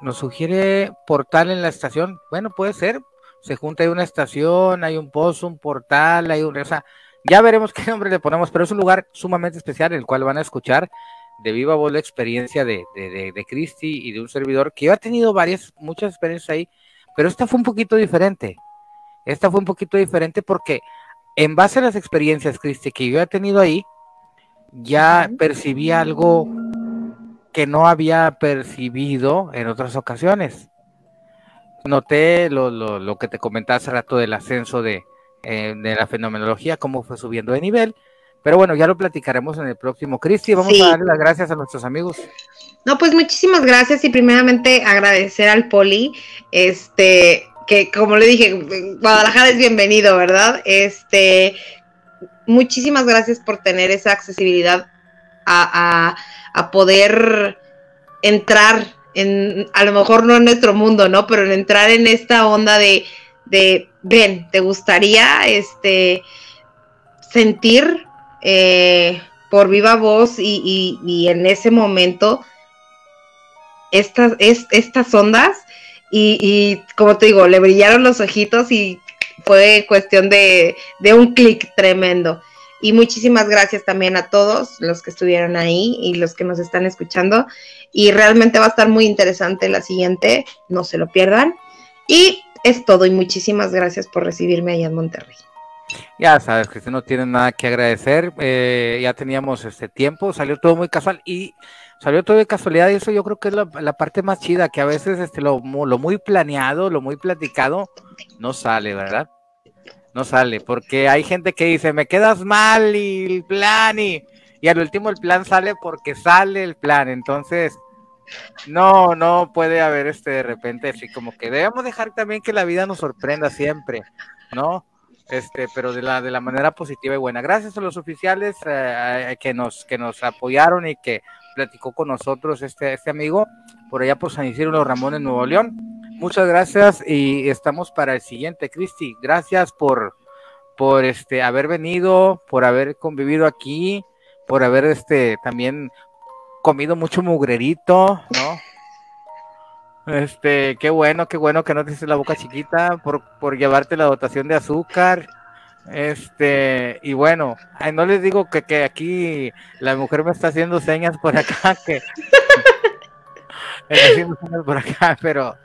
nos sugiere portal en la estación. Bueno, puede ser. Se junta ahí una estación, hay un pozo, un portal, hay un... O sea, ya veremos qué nombre le ponemos, pero es un lugar sumamente especial, el cual van a escuchar de viva voz la experiencia de, de, de, Christy y de un servidor que yo he tenido varias, muchas experiencias ahí, pero esta fue un poquito diferente. Esta fue un poquito diferente porque en base a las experiencias, Christy, que yo he tenido ahí, ya percibí algo que no había percibido en otras ocasiones. Noté lo, lo, lo que te comentaba hace rato del ascenso de, eh, de la fenomenología, cómo fue subiendo de nivel, pero bueno, ya lo platicaremos en el próximo. Cristi, vamos a darle las gracias a nuestros amigos. No, pues muchísimas gracias y primeramente agradecer al Poli, este, que como le dije, Guadalajara es bienvenido, ¿verdad? Este, muchísimas gracias por tener esa accesibilidad a, a poder entrar en, a lo mejor no en nuestro mundo, ¿no? Pero en entrar en esta onda de, de ven, ¿te gustaría este sentir eh, por viva voz y, en ese momento estas, estas ondas y, como te digo, le brillaron los ojitos y fue cuestión de, de un clic tremendo. Y muchísimas gracias también a todos los que estuvieron ahí y los que nos están escuchando. Y realmente va a estar muy interesante la siguiente, no se lo pierdan. Y es todo y muchísimas gracias por recibirme allá en Monterrey. Ya sabes que no tiene nada que agradecer. Eh, ya teníamos este tiempo, salió todo muy casual y salió todo de casualidad y eso yo creo que es la, parte más chida, que a veces este, lo, lo, muy planeado, lo muy platicado, no sale, ¿verdad? No sale, porque hay gente que dice, me quedas mal y el plan y, y al último el plan sale porque sale el plan. Entonces, no, no puede haber este de repente así como que debemos dejar también que la vida nos sorprenda siempre, ¿no? Este, pero de la, de la manera positiva y buena. Gracias a los oficiales eh, eh, que, nos, que nos apoyaron y que platicó con nosotros este, este amigo por allá por San Isidro Los Ramones, Nuevo León. Muchas gracias y estamos para el siguiente, Cristi. Gracias por, por este, haber venido, por haber convivido aquí, por haber este, también comido mucho mugrerito, ¿no? Este, qué bueno, qué bueno que no te hice la boca chiquita por, por llevarte la dotación de azúcar. Este, y bueno, no les digo que, que aquí la mujer me está haciendo señas por acá, que haciendo señas por acá, pero,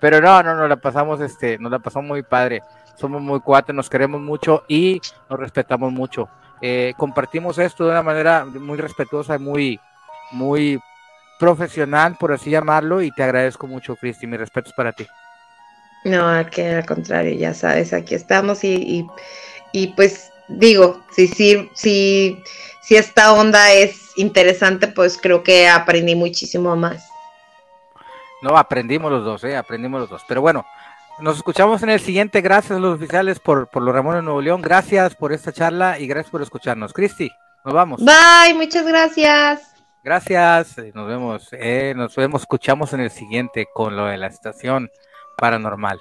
pero no, no, no la pasamos, este, nos la pasamos muy padre. Somos muy cuates, nos queremos mucho y nos respetamos mucho. eh, compartimos esto de una manera muy respetuosa y muy, muy profesional, por así llamarlo, y te agradezco mucho, Cristi. Mi respeto es para ti. No, que al contrario, ya sabes, aquí estamos y, y, pues digo, si, si, si, si esta onda es interesante, pues creo que aprendí muchísimo más. No, aprendimos los dos, ¿eh? Aprendimos los dos. Pero bueno, nos escuchamos en el siguiente. Gracias a los oficiales por, por los Ramones Nuevo León. Gracias por esta charla y gracias por escucharnos. Cristi, nos vamos. Bye, muchas gracias. Gracias, nos vemos, eh, nos vemos, escuchamos en el siguiente con lo de la estación paranormal.